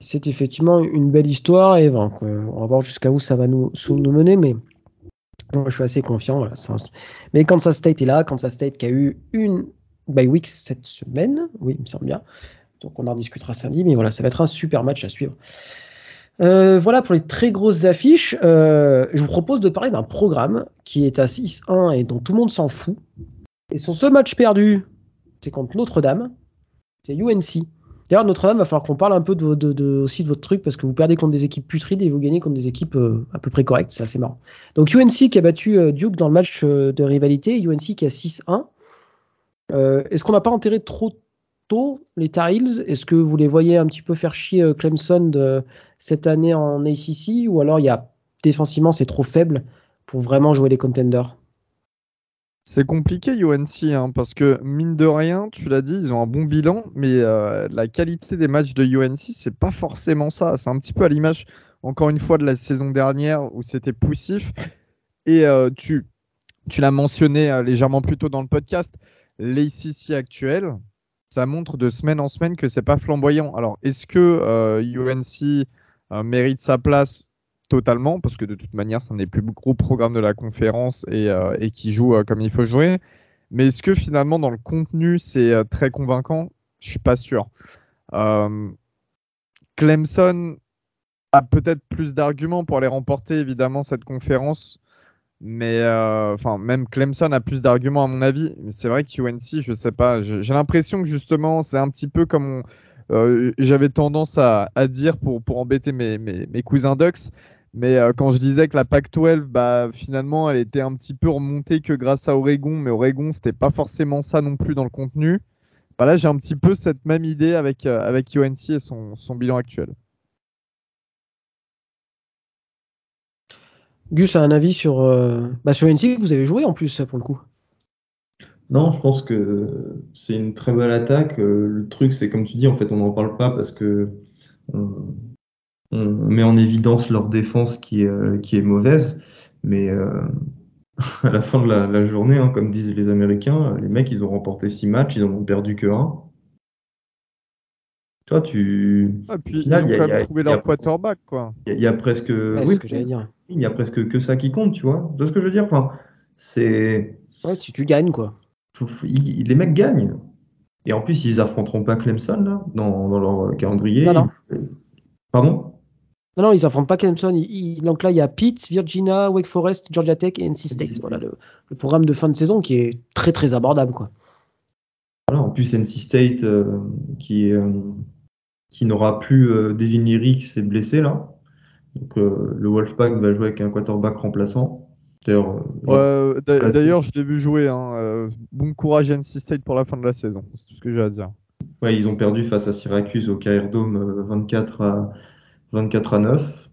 c'est effectivement une belle histoire. Et on va voir jusqu'à où ça va nous, nous mener, mais moi, je suis assez confiant. Voilà, mais Kansas State est là, Kansas State qui a eu une bye week cette semaine, oui, il me semble bien. Donc on en discutera samedi, mais voilà, ça va être un super match à suivre. Euh, voilà pour les très grosses affiches. Euh, je vous propose de parler d'un programme qui est à 6-1 et dont tout le monde s'en fout. Et son seul match perdu, c'est contre Notre-Dame. C'est UNC. D'ailleurs, Notre-Dame, va falloir qu'on parle un peu aussi de votre truc parce que vous perdez contre des équipes putrides et vous gagnez contre des équipes euh, à peu près correctes. C'est assez marrant. Donc UNC qui a battu euh, Duke dans le match euh, de rivalité. UNC qui a 6-1. Euh, Est-ce qu'on n'a pas enterré trop tôt les Tar Heels Est-ce que vous les voyez un petit peu faire chier Clemson cette année en ACC ou alors il y a défensivement c'est trop faible pour vraiment jouer les contenders? C'est compliqué UNC hein, parce que mine de rien, tu l'as dit, ils ont un bon bilan, mais euh, la qualité des matchs de UNC, c'est pas forcément ça. C'est un petit peu à l'image, encore une fois, de la saison dernière où c'était poussif. Et euh, tu, tu l'as mentionné euh, légèrement plus tôt dans le podcast, l'ACC actuel, ça montre de semaine en semaine que c'est pas flamboyant. Alors, est-ce que UNC mérite sa place totalement, parce que de toute manière, c'est un des plus gros programmes de la conférence et, euh, qui joue euh, comme il faut jouer. Mais est-ce que finalement, dans le contenu, c'est euh, très convaincant? Je suis pas sûr. Clemson a peut-être plus d'arguments pour aller remporter, évidemment, cette conférence. Mais enfin, même Clemson a plus d'arguments à mon avis. C'est vrai que UNC, je sais pas. J'ai l'impression que justement, c'est un petit peu comme j'avais tendance à, dire pour, pour embêter mes, mes, mes cousins Ducks. Mais euh, quand je disais que la Pac-12, bah, finalement, elle était un petit peu remontée que grâce à Oregon, mais Oregon, c'était pas forcément ça non plus dans le contenu. Bah là, j'ai un petit peu cette même idée avec, euh, avec UNC et son, son bilan actuel. Gus a un avis sur, euh, bah, sur UNC que vous avez joué en plus pour le coup. Non, je pense que c'est une très belle attaque. Le truc, c'est comme tu dis, en fait, on n'en parle pas parce que on, on met en évidence leur défense qui est, euh, qui est mauvaise. Mais euh, à la fin de la, la journée, hein, comme disent les Américains, les mecs, ils ont remporté six matchs, ils n'en ont perdu que un. Toi, tu, Et puis, final, ils ont il y a- quand même trouvé leur quarterback, quoi. il y, a- il y a presque, Ouais, oui, c'est ce que j'allais dire. il y a presque que ça qui compte, tu vois. Tu vois ce que je veux dire? Enfin, c'est Ouais, si tu gagnes quoi. les mecs gagnent. Et en plus, ils affronteront pas Clemson là, dans, dans leur calendrier. Non, non. Pardon? Non, non, ils affrontent pas Clemson. Ils- ils- donc là, il y a Pitt, Virginia, Wake Forest, Georgia Tech et NC State. Voilà le, le programme de fin de saison qui est très très abordable quoi. Voilà, en plus, NC State euh, qui, euh, qui n'aura plus euh, Devin Leary qui s'est blessé là. Donc euh, le Wolfpack va jouer avec un quarterback remplaçant. D'ailleurs, Ouais, je l'ai vu jouer. hein, euh, bon courage à NC State pour la fin de la saison. C'est tout ce que j'ai à dire. Ouais, ils ont perdu face à Syracuse au KR Dome euh, 24 à, 24 à 9.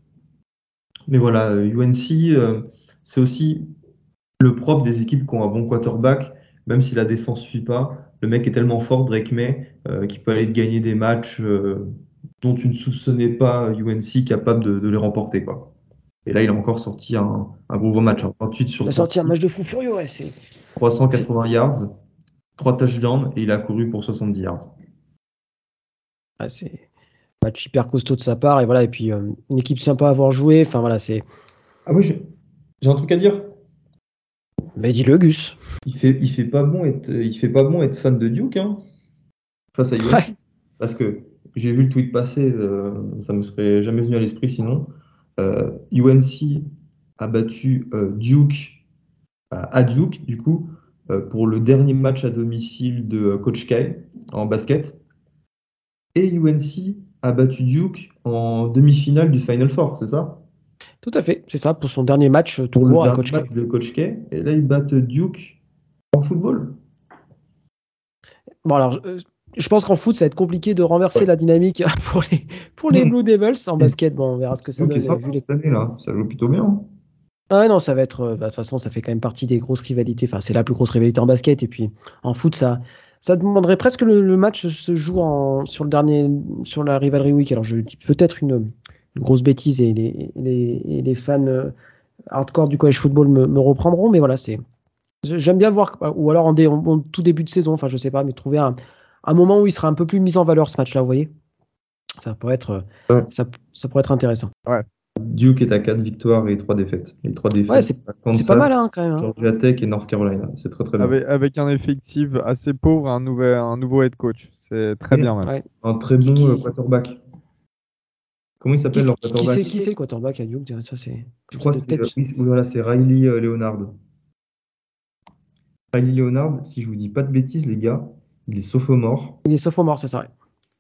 Mais voilà, euh, UNC, euh, c'est aussi le propre des équipes qui ont un bon quarterback, même si la défense ne suit pas. Le mec est tellement fort, Drake May, euh, qu'il peut aller gagner des matchs euh, dont tu ne soupçonnais pas UNC capable de, de les remporter, quoi. Et là, il a encore sorti un, un gros match, hein, 28 sur Il a sorti un match de fou furieux, ouais. C'est 380 yards, 3 touchdowns, et il a couru pour 70 yards. ouais, c'est match hyper costaud de sa part. Et voilà, et puis euh, une équipe sympa à avoir joué. Enfin voilà, c'est. Ah oui, j'ai un truc à dire. Mais dis-le, Gus. Il fait, il fait pas bon être, il fait pas bon être fan de Duke, hein, face à UNC. Ouais. Parce que j'ai vu le tweet passer, euh, ça me serait jamais venu à l'esprit sinon. Euh, UNC a battu euh, Duke à à Duke, du coup, euh, pour le dernier match à domicile de euh, Coach K en basket. Et UNC a battu Duke en demi-finale du Final Four, c'est ça? Tout à fait, c'est ça, pour son dernier match euh, tout Pour le court à Coach match K. de Coach K. Et là, ils battent Duke en football. Bon, alors, euh, je pense qu'en foot, ça va être compliqué de renverser Ouais. la dynamique pour les, pour les Mm. Blue Devils. En basket, bon, on verra ce que ça donne. euh, sympa vu les- cette année, là. Ça joue plutôt bien. Ah non, ça va être. euh, bah, De toute façon, ça fait quand même partie des grosses rivalités. Enfin, c'est la plus grosse rivalité en basket. Et puis, en foot, ça, ça demanderait presque que le, le match se joue en, sur le dernier, sur la rivalry week. Alors, je dis peut-être une, une grosse bêtise et les, les, et les fans euh, hardcore du college football me, me reprendront. Mais voilà, c'est. J'aime bien voir, ou alors en, dé- en- en tout début de saison, enfin, je sais pas, mais trouver un, un moment où il sera un peu plus mis en valeur ce match-là, vous voyez. Ça pourrait être, Ouais. ça, ça pourrait être intéressant. Duke est à 4 victoires et 3 défaites. Les 3 défaites, Ouais, c'est- pas mal, hein, quand même. hein. Georgia Tech et North Carolina. C'est très très bien. Avec, avec un effectif assez pauvre, un, nouvel, un nouveau head coach. C'est très bien, même. Ouais. Un très bon Qui- euh, quarterback. Comment il Qui, s'appelle leur quarterback? qui c'est le quarterback à Duke Ça c'est. Je crois que c'est euh, voilà, c'est Riley euh, Leonard. Riley Leonard, si je vous dis pas de bêtises, les gars, il est sophomore. Il est sophomore, c'est ça.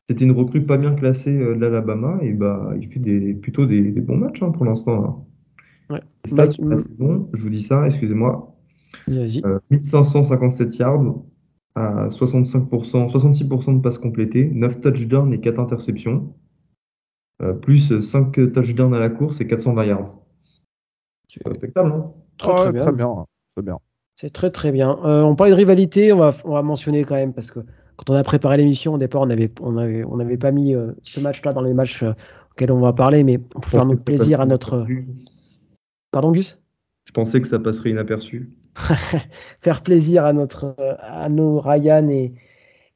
C'était une recrue pas bien classée euh, de l'Alabama et bah il fait des, plutôt des, des bons matchs hein, pour l'instant. Ouais. Les stats sont assez bons, je vous dis ça, excusez-moi. Euh, 1557 yards à 65%, 66% de passes complétées, 9 touchdowns et 4 interceptions, euh, plus 5 touchdowns à la course et 420 yards. C'est respectable, hein Très, Ah très bien. très bien. Très bien. C'est très très bien. Euh, on parlait de rivalité, on va, on va mentionner quand même parce que quand on a préparé l'émission au départ, on n'avait on avait, on avait pas mis euh, ce match-là dans les matchs euh, auxquels on va parler, mais pour faire notre plaisir à notre. Pardon, Gus? Je pensais que ça passerait inaperçu. Faire plaisir à notre euh, à nos Ryan et,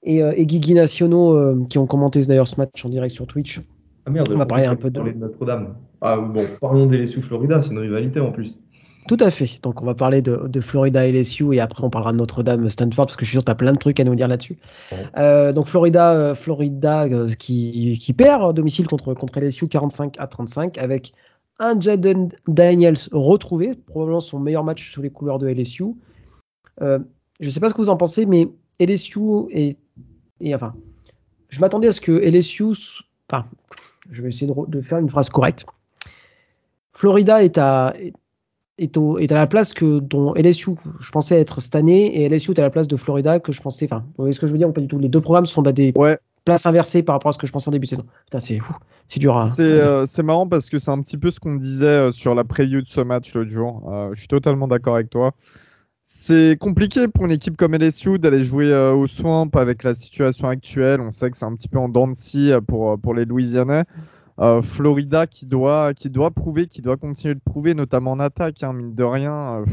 et, et Guigui nationaux euh, qui ont commenté d'ailleurs ce match en direct sur Twitch. Ah merde, On va parler un peu de- parler de Notre-Dame. Ah bon, parlons d'LSU Florida, c'est une rivalité en plus. Tout à fait. Donc, on va parler de, de Florida et LSU et après, on parlera de Notre-Dame, Stanford, parce que je suis sûr que tu as plein de trucs à nous dire là-dessus. Ouais. Euh, donc, Florida, euh, Florida euh, qui, qui perd à domicile contre, contre LSU 45 à 35 avec un Jaden Daniels retrouvé, probablement son meilleur match sous les couleurs de LSU. Euh, je ne sais pas ce que vous en pensez, mais LSU est. Et, enfin, je m'attendais à ce que LSU. Enfin, je vais essayer de, re- de faire une phrase correcte. Florida est à, est, au- est à la place que dont LSU je pensais être cette année et LSU est à la place de Florida que je pensais. Enfin, vous voyez ce que je veux dire ou pas du tout? Les deux programmes sont à des Ouais, places inversées par rapport à ce que je pensais en début de saison. Putain, c'est fou. C'est dur c'est euh, c'est marrant parce que c'est un petit peu ce qu'on disait euh, sur la preview de ce match l'autre jour. Euh, je suis totalement d'accord avec toi. C'est compliqué pour une équipe comme LSU d'aller jouer euh, au Swamp avec la situation actuelle. On sait que c'est un petit peu en dents de scie pour, pour les Louisianais. Euh, Florida qui doit, qui doit prouver, qui doit continuer de prouver, notamment en attaque, hein, mine de rien. euh,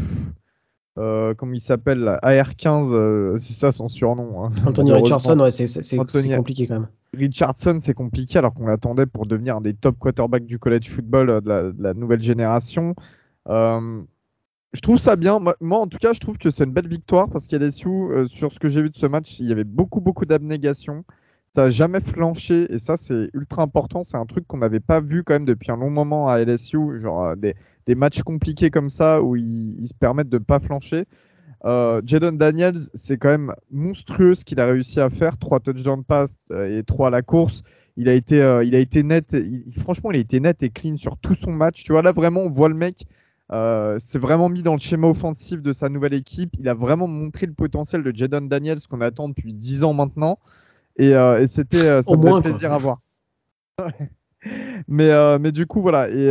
euh, comment il s'appelle là AR15, euh, c'est ça son surnom. hein. Anthony. Richardson, ouais, c'est compliqué quand même. Richardson, c'est compliqué alors qu'on l'attendait pour devenir un des top quarterbacks du college football de la, de la nouvelle génération. Euh, je trouve ça bien. Moi, en tout cas, je trouve que c'est une belle victoire parce qu'à LSU, euh, sur ce que j'ai vu de ce match, il y avait beaucoup, beaucoup d'abnégation. Ça n'a jamais flanché et ça, c'est ultra important. C'est un truc qu'on n'avait pas vu quand même depuis un long moment à LSU. Genre euh, des, matchs compliqués comme ça où ils, se permettent de pas flancher. Euh, Jadon Daniels, c'est quand même monstrueux ce qu'il a réussi à faire. Trois touchdowns pass euh, et trois à la course. Il a été, euh, il a été net. franchement, il a été net et clean sur tout son match. Tu vois, là, vraiment, on voit le mec Euh, c'est vraiment mis dans le schéma offensif de sa nouvelle équipe. Il a vraiment montré le potentiel de Jadon Daniels qu'on attend depuis 10 ans maintenant. Et, euh, et c'était euh, ça Au me fait plaisir quoi. à voir. mais, euh, mais du coup, voilà. Et,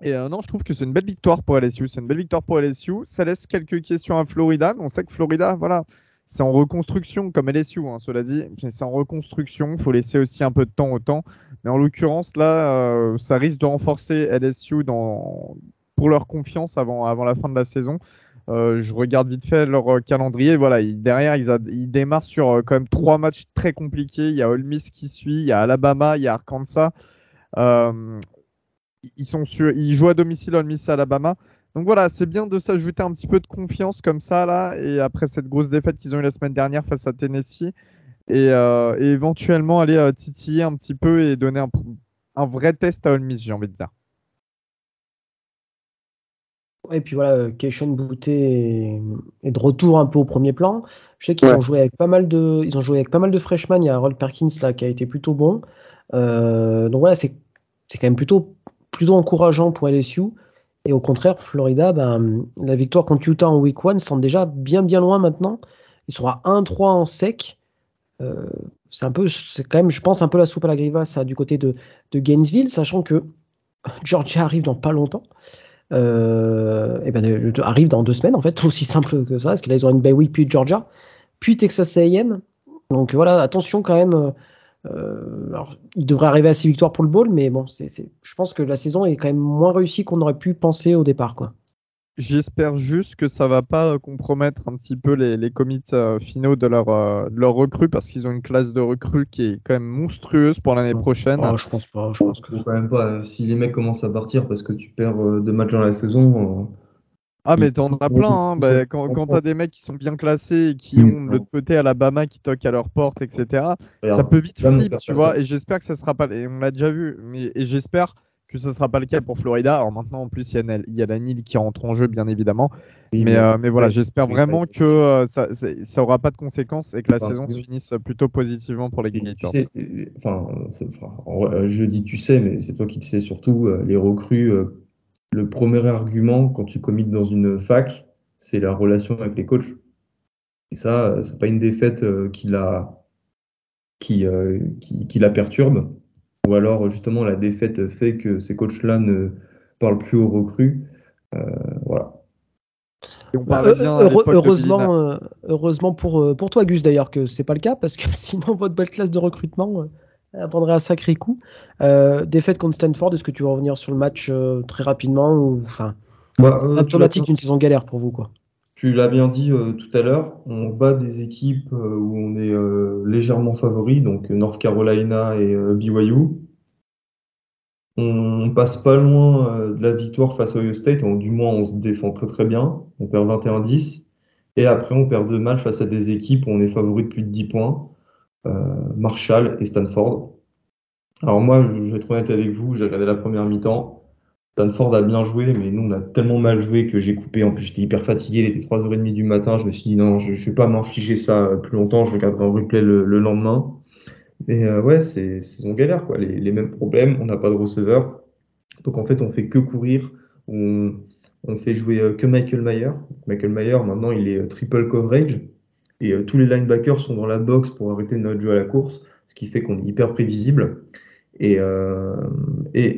et non, je trouve que c'est une belle victoire pour LSU. C'est une belle victoire pour LSU. Ça laisse quelques questions à Florida. mais On sait que Florida, voilà, c'est en reconstruction comme LSU, hein, cela dit. C'est en reconstruction. Il faut laisser aussi un peu de temps au temps. Mais en l'occurrence, là, euh, ça risque de renforcer LSU dans, pour leur confiance avant, avant la fin de la saison. Euh, je regarde vite fait leur euh, calendrier. Voilà, derrière, ils, démarrent sur euh, quand même trois matchs très compliqués. Il y a Ole Miss qui suit, il y a Alabama, il y a Arkansas. Ils, jouent à domicile Ole Miss Alabama. Donc voilà, c'est bien de s'ajouter un petit peu de confiance comme ça là. Et après cette grosse défaite qu'ils ont eu la semaine dernière face à Tennessee, et, éventuellement aller titiller un petit peu et donner un, un vrai test à Ole Miss, j'ai envie de dire. Et puis voilà, euh, Keishon Boutte est, de retour un peu au premier plan. Je sais qu'ils Ouais. ont joué avec pas mal de, ils ont joué avec pas mal de freshmen. Il y a Harold Perkins là qui a été plutôt bon. Euh, donc voilà, c'est c'est quand même plutôt plutôt encourageant pour LSU. Et au contraire, Florida, ben, la victoire contre Utah en week 1 semble déjà bien bien loin maintenant. Ils sont à 1-3 en sec. Euh, c'est un peu, c'est quand même, je pense, un peu la soupe à la ça, du côté de, de Gainesville, sachant que Georgia arrive dans pas longtemps. Euh, et ben, arrive dans deux semaines, en fait, aussi simple que ça, parce que là, ils ont une bye week, puis Georgia, puis Texas AM. Donc voilà, attention quand même. euh, euh, il devrait arriver à six victoires pour le bowl, mais bon, c'est- je pense que la saison est quand même moins réussie qu'on aurait pu penser au départ. Quoi. J'espère juste que ça va pas euh, compromettre un petit peu les, les commits euh, finaux de leur, euh, de leur recrue parce qu'ils ont une classe de recrues qui est quand même monstrueuse pour l'année prochaine. Oh, je pense pas. Je pense que... Quand même pas. Si les mecs commencent à partir parce que tu perds euh, deux matchs dans la saison, euh, Ah, mais t'en as plein. hein. Bah, quand quand t'as des mecs qui sont bien classés et qui Mm. ont de l'autre côté Alabama qui toquent à leur porte, etc., ça peut vite là, mon flip, père tu vois. Et j'espère que ça sera pas. Et on l'a déjà vu. Mais et j'espère que ce sera pas le cas pour Florida. Alors maintenant, en plus, il y a, la Nile qui rentre en jeu, bien évidemment. Oui, Mais, euh, mais voilà, j'espère vraiment que euh, ça, c'est- ça aura pas de conséquences et que la saison se finisse plutôt positivement pour les Tu Gators. sais, euh, enfin, je dis tu sais, mais c'est toi qui le sais surtout. Les recrues, le premier argument quand tu commites dans une fac, c'est la relation avec les coachs. Et ça, c'est pas une défaite qui la, qui, qui, qui la perturbe. Ou alors, justement, la défaite fait que ces coachs-là ne parlent plus aux recrues. Euh, voilà. On Bah, euh, heure- heureusement, euh, heureusement pour, euh, pour toi, Gus, d'ailleurs, que c'est pas le cas, parce que sinon, votre belle classe de recrutement elle prendrait un sacré coup. Euh, défaite contre Stanford, est-ce que tu veux revenir sur le match euh, très rapidement ou, enfin, Bah, euh, d'une saison galère pour vous, quoi? Tu l'as bien dit euh, tout à l'heure, on bat des équipes euh, où on est euh, légèrement favori, donc North Carolina et BYU. On passe pas loin de la victoire face à Ohio State, du moins on se défend très très bien, on perd 21-10. Et après on perd deux matchs face à des équipes où on est favori de plus de 10 points, Marshall et Stanford. Alors moi, je vais être honnête avec vous, j'ai regardé la première mi-temps. Stanford a bien joué, mais nous, on a tellement mal joué que j'ai coupé. En plus, j'étais hyper fatigué. Il était 3h30 du matin. Je me suis dit, non, je ne vais pas m'infliger ça euh, plus longtemps. Je regarderai en replay le, le lendemain. Mais euh, ouais, c'est saison galère, quoi. Les, mêmes problèmes. On n'a pas de receveur. Donc, en fait, on fait que courir. On, on fait jouer euh, que Michael Mayer. Michael Mayer, maintenant, il est triple coverage. Et tous les linebackers sont dans la box pour arrêter notre jeu à la course, ce qui fait qu'on est hyper prévisible. Et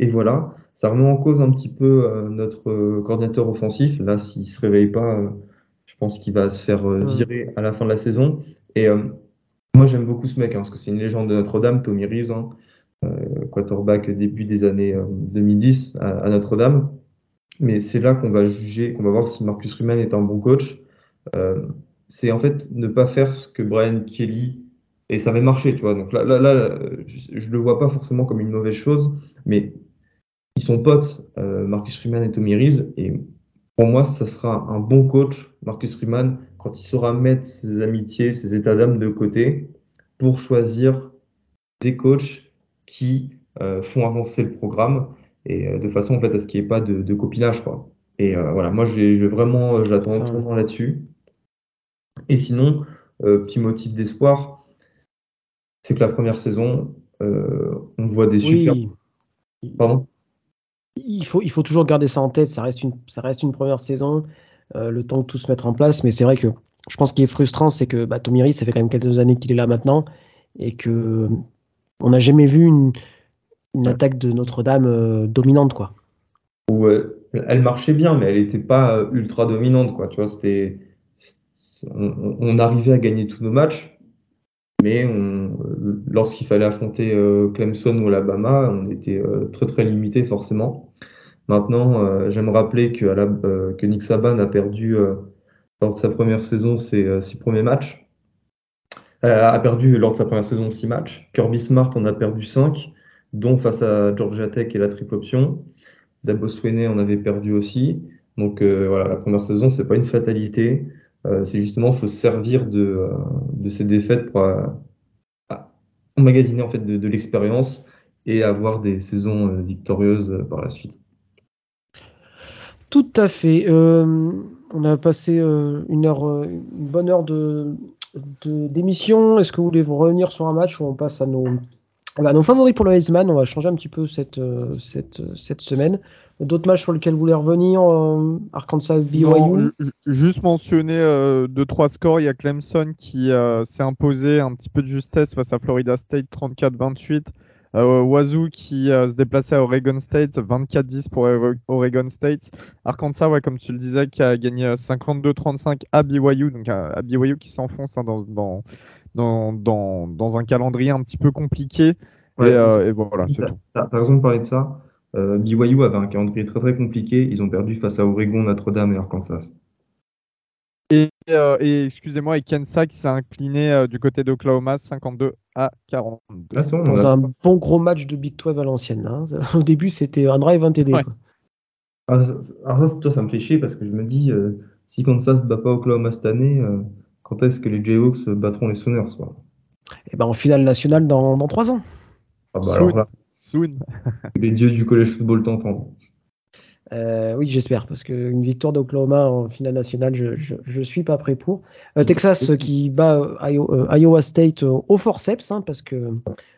voilà, ça remet en cause un petit peu euh, notre euh, coordinateur offensif. Là, s'il se réveille pas, euh, je pense qu'il va se faire virer à la fin de la saison. Et euh, moi, j'aime beaucoup ce mec, hein, parce que c'est une légende de Notre-Dame, Tommy Rees, hein, euh, quarterback début des années euh, 2010 à, à Notre-Dame. Mais c'est là qu'on va juger, qu'on va voir si Marcus Freeman est un bon coach. C'est en fait ne pas faire ce que Brian Kelly et ça avait marché, tu vois. Donc là, là, là je, je le vois pas forcément comme une mauvaise chose, mais ils sont potes, euh, Marcus Freeman et Tommy Rees, et pour moi, ça sera un bon coach, Marcus Freeman, quand il saura mettre ses amitiés, ses états d'âme de côté pour choisir des coachs qui euh, font avancer le programme et euh, de façon en fait à ce qu'il n'y ait pas de, de copinage, quoi. Et voilà, moi, j'ai vraiment, j'attends tournant là-dessus. Et sinon, petit motif d'espoir, c'est que la première saison, on voit des super. Oui. Pardon? Il faut, il faut toujours garder ça en tête. Ça reste une, ça reste une première saison, euh, le temps que tout se mette en place. Mais c'est vrai que je pense qu'il est frustrant, c'est que bah, Tomiri, ça fait quand même quelques années qu'il est là maintenant et que on n'a jamais vu une, une attaque de Notre-Dame euh, dominante, quoi. Ouais, elle marchait bien, mais elle n'était pas euh, ultra dominante, quoi. Tu vois, c'était, on, on arrivait à gagner tous nos matchs, mais on, lorsqu'il fallait affronter euh, Clemson ou Alabama, on était euh, très très limité forcément. Maintenant, euh, j'aime rappeler que, euh, Nick Saban a perdu euh, lors de sa première saison ses euh, six premiers matchs. Euh, a perdu lors de sa première saison six matchs. Kirby Smart en a perdu cinq, dont face à Georgia Tech et la triple option. Dabo Swinney en avait perdu aussi. Donc euh, voilà, la première saison, c'est pas une fatalité. Euh, c'est justement, faut se servir de, euh, de ces défaites pour euh, emmagasiner en fait de, l'expérience et avoir des saisons victorieuses par la suite. Tout à fait. On a passé une heure, une bonne heure de, d'émission. Est-ce que vous voulez vous revenir sur un match ou on passe à nos, à nos favoris pour le Heisman? On va changer un petit peu cette, cette, cette semaine. D'autres matchs sur lesquels vous voulez revenir euh, Arkansas, BYU Non, juste mentionner euh, deux trois scores. Il y a Clemson qui euh, s'est imposé un petit peu de justesse face à Florida State 34-28. Euh, Wazoo qui euh, se déplaçait à Oregon State 24-10 pour Ore- Oregon State. Arkansas, ouais, comme tu le disais, qui a gagné euh, 52-35 à BYU, donc à, à BYU qui s'enfonce hein, dans, dans, dans, dans, dans un calendrier un petit peu compliqué. Ouais, et, euh, et voilà, c'est tout. t'as- t'as raison de parler de ça. Euh, BYU avait un calendrier très très compliqué. Ils ont perdu face à Oregon, Notre-Dame et Arkansas. Et, euh, et excusez-moi, et Kansas qui s'est incliné euh, du côté d'Oklahoma 52 à 42. Ah, c'est bon, on Dans a- un bon gros match de Big 12 à l'ancienne. hein. Au début, c'était un drive, un TD. Ouais. quoi. Ah, ça- alors toi, ça me fait chier parce que je me dis, euh, si Kansas ne bat pas Oklahoma cette année, euh, quand est-ce que les Jayhawks battront les Sooners, quoi? Et ben en finale nationale dans, dans trois ans. Ah bah alors là, Soon. les dieux du collège football t'entendent. Euh, oui, j'espère, parce qu'une victoire d'Oklahoma en finale nationale, je, je, je suis pas prêt pour. Euh, Texas euh, qui bat Io- Iowa State euh, au forceps, hein, parce que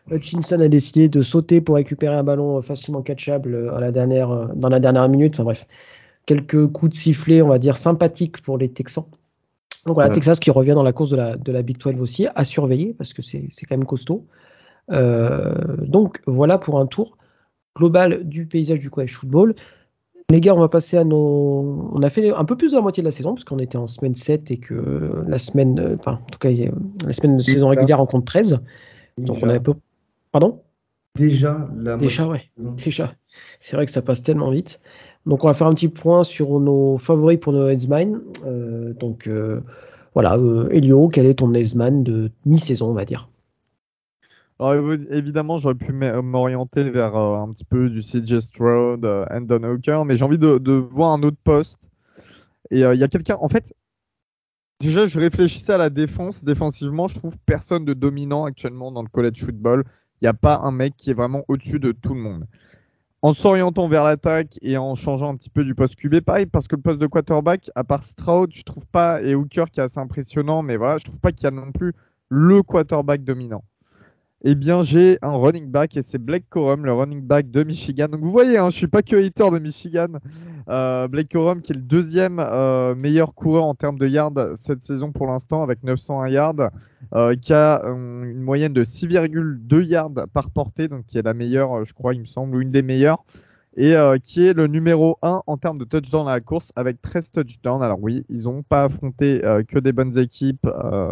Hutchinson a décidé de sauter pour récupérer un ballon facilement catchable euh, à la dernière, euh, dans la dernière minute. Enfin bref, quelques coups de sifflet, on va dire, sympathiques pour les Texans. Donc voilà, Ouais. Texas qui revient dans la course de la, de la Big 12 aussi, à surveiller, parce que c'est c'est quand même costaud. Euh, donc voilà pour un tour global du paysage du college football. Les gars, on va passer à nos. On a fait un peu plus de la moitié de la saison, parce qu'on était en semaine 7 et que la semaine. euh, Enfin, en tout cas, la semaine de saison régulière en compte 13. Donc on a un peu. Pardon? Déjà, la Déjà, ouais. Déjà. C'est vrai que ça passe tellement vite. Donc on va faire un petit point sur nos favoris pour nos Headsman. Euh, donc euh, voilà, euh, Elio, quel est ton Headsman de mi-saison, on va dire? Alors, évi- évidemment, j'aurais pu m'orienter vers euh, un petit peu du CJ Stroud, euh, Andon Hawker, mais j'ai envie de, de voir un autre poste. Et euh, il y a quelqu'un, en fait, déjà, je réfléchissais à la défense. Défensivement, je trouve personne de dominant actuellement dans le college football. Il n'y a pas un mec qui est vraiment au-dessus de tout le monde. En s'orientant vers l'attaque et en changeant un petit peu du poste QB, pareil, parce que le poste de quarterback, à part Stroud, je trouve pas, et Hooker qui est assez impressionnant, mais voilà, je trouve pas qu'il y a non plus le quarterback dominant. Eh bien, j'ai un running back et c'est Blake Corum, le running back de Michigan. Donc, vous voyez, hein, je suis pas que hater de Michigan. Euh, Blake Corum, qui est le deuxième euh, meilleur coureur en termes de yards cette saison pour l'instant, avec 901 yards, euh, qui a euh, une moyenne de 6,2 yards par portée, donc qui est la meilleure, je crois, il me semble, ou une des meilleures, et qui est le numéro 1 en termes de touchdown à la course, avec 13 touchdowns. Alors oui, ils n'ont pas affronté que des bonnes équipes,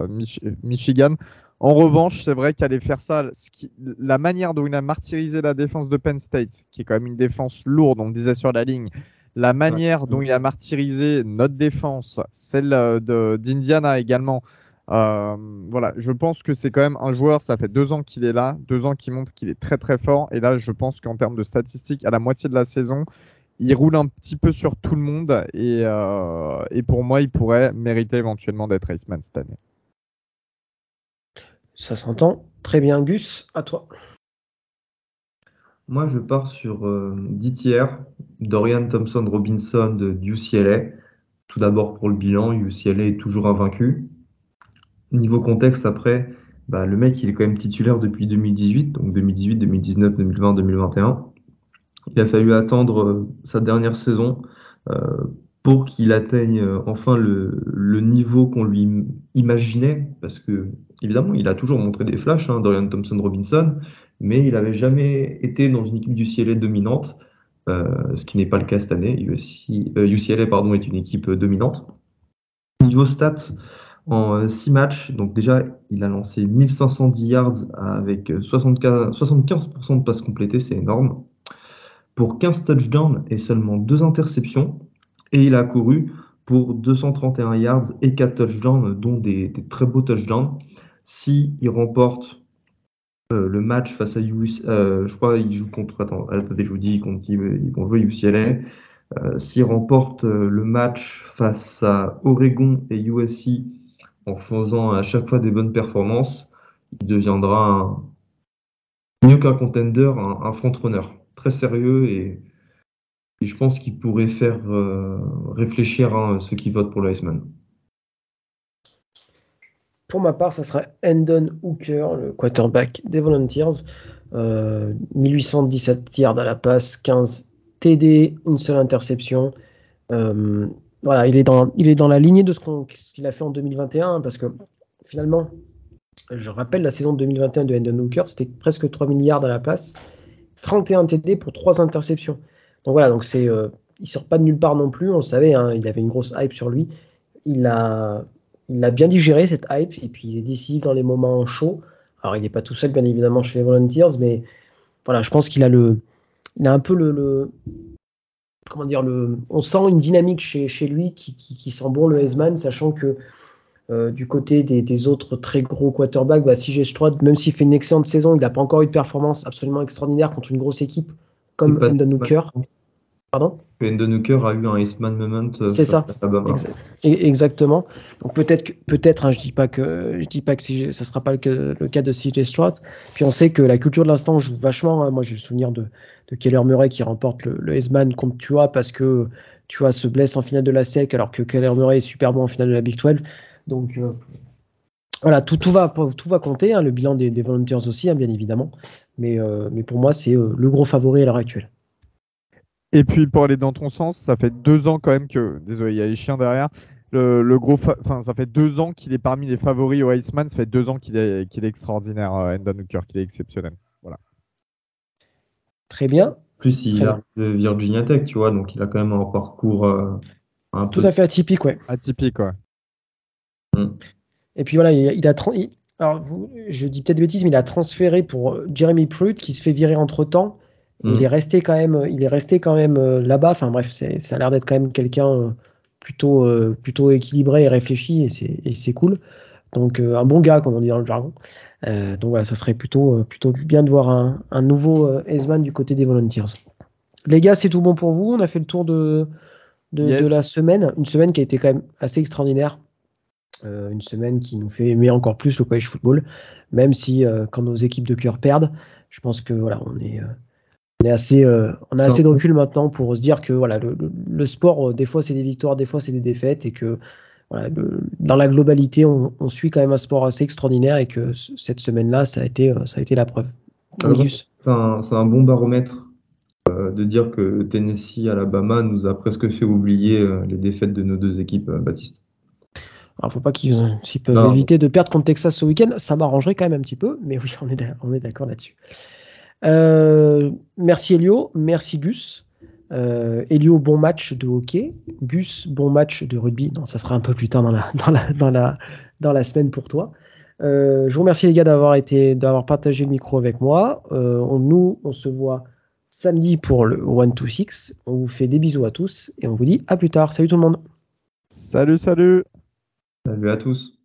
Mich- Michigan. En revanche, c'est vrai qu'aller faire ça, ce qui- la manière dont il a martyrisé la défense de Penn State, qui est quand même une défense lourde, on le disait sur la ligne, la manière dont il a martyrisé notre défense, celle euh, de- d'Indiana également, euh, voilà, je pense que c'est quand même un joueur, ça fait deux ans qu'il est là, deux ans qu'il montre qu'il est très très fort, et là je pense qu'en termes de statistiques, à la moitié de la saison, il roule un petit peu sur tout le monde, et, euh, et pour moi, il pourrait mériter éventuellement d'être Iceman cette année. Ça s'entend. Très bien, Gus, à toi. Moi, je pars sur euh, DTR, Dorian Thompson Robinson de UCLA. Tout d'abord pour le bilan, UCLA est toujours invaincu. Niveau contexte, après, bah, le mec, il est quand même titulaire depuis 2018, donc 2018, 2019, 2020, 2021. Il a fallu attendre euh, sa dernière saison euh, pour qu'il atteigne euh, enfin le, niveau qu'on lui imaginait, parce que évidemment, il a toujours montré des flashs, hein, Dorian Thompson-Robinson, mais il n'avait jamais été dans une équipe du UCLA dominante, euh, ce qui n'est pas le cas cette année. USC, euh, UCLA pardon, est une équipe dominante. Niveau stats, en 6 matchs, donc déjà, il a lancé 1510 yards avec 75%, 75 de passes complétées, c'est énorme. Pour 15 touchdowns et seulement 2 interceptions, et il a couru pour 231 yards et 4 touchdowns, dont des, très beaux touchdowns. Si il remporte euh, le match face à UCLA, euh, je crois qu'il joue contre, attends, je vous dis, ils vont jouer UCLA. Euh, S'il remporte euh, le match face à Oregon et USC en faisant à chaque fois des bonnes performances, il deviendra un, mieux qu'un contender, un, un front-runner. Très sérieux et, et je pense qu'il pourrait faire euh, réfléchir ceux qui votent pour le Iceman. Pour ma part, ça serait Endon Hooker, le quarterback des Volunteers. Euh, 1817 yards à la passe, 15 TD, une seule interception. Euh, voilà, il est, dans, il est dans la lignée de ce qu'il a fait en 2021, parce que finalement, je rappelle la saison de 2021 de Endon Hooker, c'était presque 3 milliards à la passe, 31 TD pour 3 interceptions. Donc voilà, donc c'est, euh, il sort pas de nulle part non plus, on le savait, hein, il avait une grosse hype sur lui. Il a, il a bien digéré cette hype, et puis il est décisif dans les moments chauds. Alors il n'est pas tout seul, bien évidemment, chez les Volunteers, mais voilà, je pense qu'il a le, il a un peu le, comment dire, le, on sent une dynamique chez, chez lui qui, qui, sent bon le Heisman, sachant que euh, du côté des, autres très gros quarterbacks, bah, CJ Stroud, même s'il fait une excellente saison, il n'a pas encore eu de performance absolument extraordinaire contre une grosse équipe comme Endon Hooker. Pardon Endon Hooker a eu un Iceman moment. euh, C'est ça. e- Exactement. Donc peut-être, peut-être, hein, je dis pas que, je dis pas que CJ ça sera pas le, cas- le cas de CJ Stroud. Puis on sait que la culture de l'instant joue vachement. hein. Moi, j'ai le souvenir de, de Keller Murray qui remporte le, le Heisman contre Tua parce que Tua se blesse en finale de la SEC alors que Keller Murray est super bon en finale de la Big 12. Donc euh, voilà, tout, tout va, tout va compter. hein. Le bilan des, des Volunteers aussi, hein, bien évidemment. Mais, euh, mais pour moi, c'est euh, le gros favori à l'heure actuelle. Et puis pour aller dans ton sens, ça fait deux ans quand même que, désolé, il y a les chiens derrière. Le, le gros, fa- enfin, ça fait deux ans qu'il est parmi les favoris au Iceman. Ça fait deux ans qu'il est, qu'il est extraordinaire, euh, Endon Hooker, qu'il est exceptionnel. Voilà. Très bien. plus, il Très a de Virginia Tech, tu vois, donc il a quand même un parcours euh, un Tout peu. à fait atypique, ouais. Atypique, ouais. Et puis voilà, il, a- il a, tran- il- alors je dis peut-être des bêtises, mais il a transféré pour euh, Jeremy Pruitt qui se fait virer entre temps. Mm. il est resté quand même, il est resté quand même euh, là-bas. Enfin bref, ça a l'air d'être quand même quelqu'un euh, plutôt, euh, plutôt équilibré et réfléchi et c'est, cool. Donc euh, un bon gars, comme on dit dans le jargon. Euh, donc voilà, ça serait plutôt, euh, plutôt bien de voir un, un nouveau euh, Heisman du côté des Volunteers. Les gars, c'est tout bon pour vous? On a fait le tour de, de, Yes. de la semaine. Une semaine qui a été quand même assez extraordinaire. Euh, une semaine qui nous fait aimer encore plus le college football, même si euh, quand nos équipes de cœur perdent, je pense que voilà, on est, euh, on est assez, on a assez de recul maintenant pour se dire que voilà, le, le- le sport, des fois c'est des victoires, des fois c'est des défaites, et que voilà, le- dans la globalité, on, on suit quand même un sport assez extraordinaire, et que cette semaine-là, ça a été, ça a été la preuve. Milius. C'est un, un bon baromètre de dire que Tennessee, Alabama nous a presque fait oublier les défaites de nos deux équipes, Baptiste. Alors, faut pas qu'ils s'ils peuvent Non. éviter de perdre contre Texas ce week-end, ça m'arrangerait quand même un petit peu, mais oui, on est d'a- on est d'accord là-dessus. Euh, merci Elio, merci Gus. Euh, Elio, bon match de hockey. Gus, bon match de rugby. Non, ça sera un peu plus tard dans la, dans la, dans la, dans la semaine pour toi. Euh, je vous remercie les gars d'avoir été, d'avoir partagé le micro avec moi. Euh, on- nous, on se voit samedi pour le 1 to 6. On vous fait des bisous à tous et on vous dit à plus tard. Salut tout le monde. Salut, salut. Salut à tous.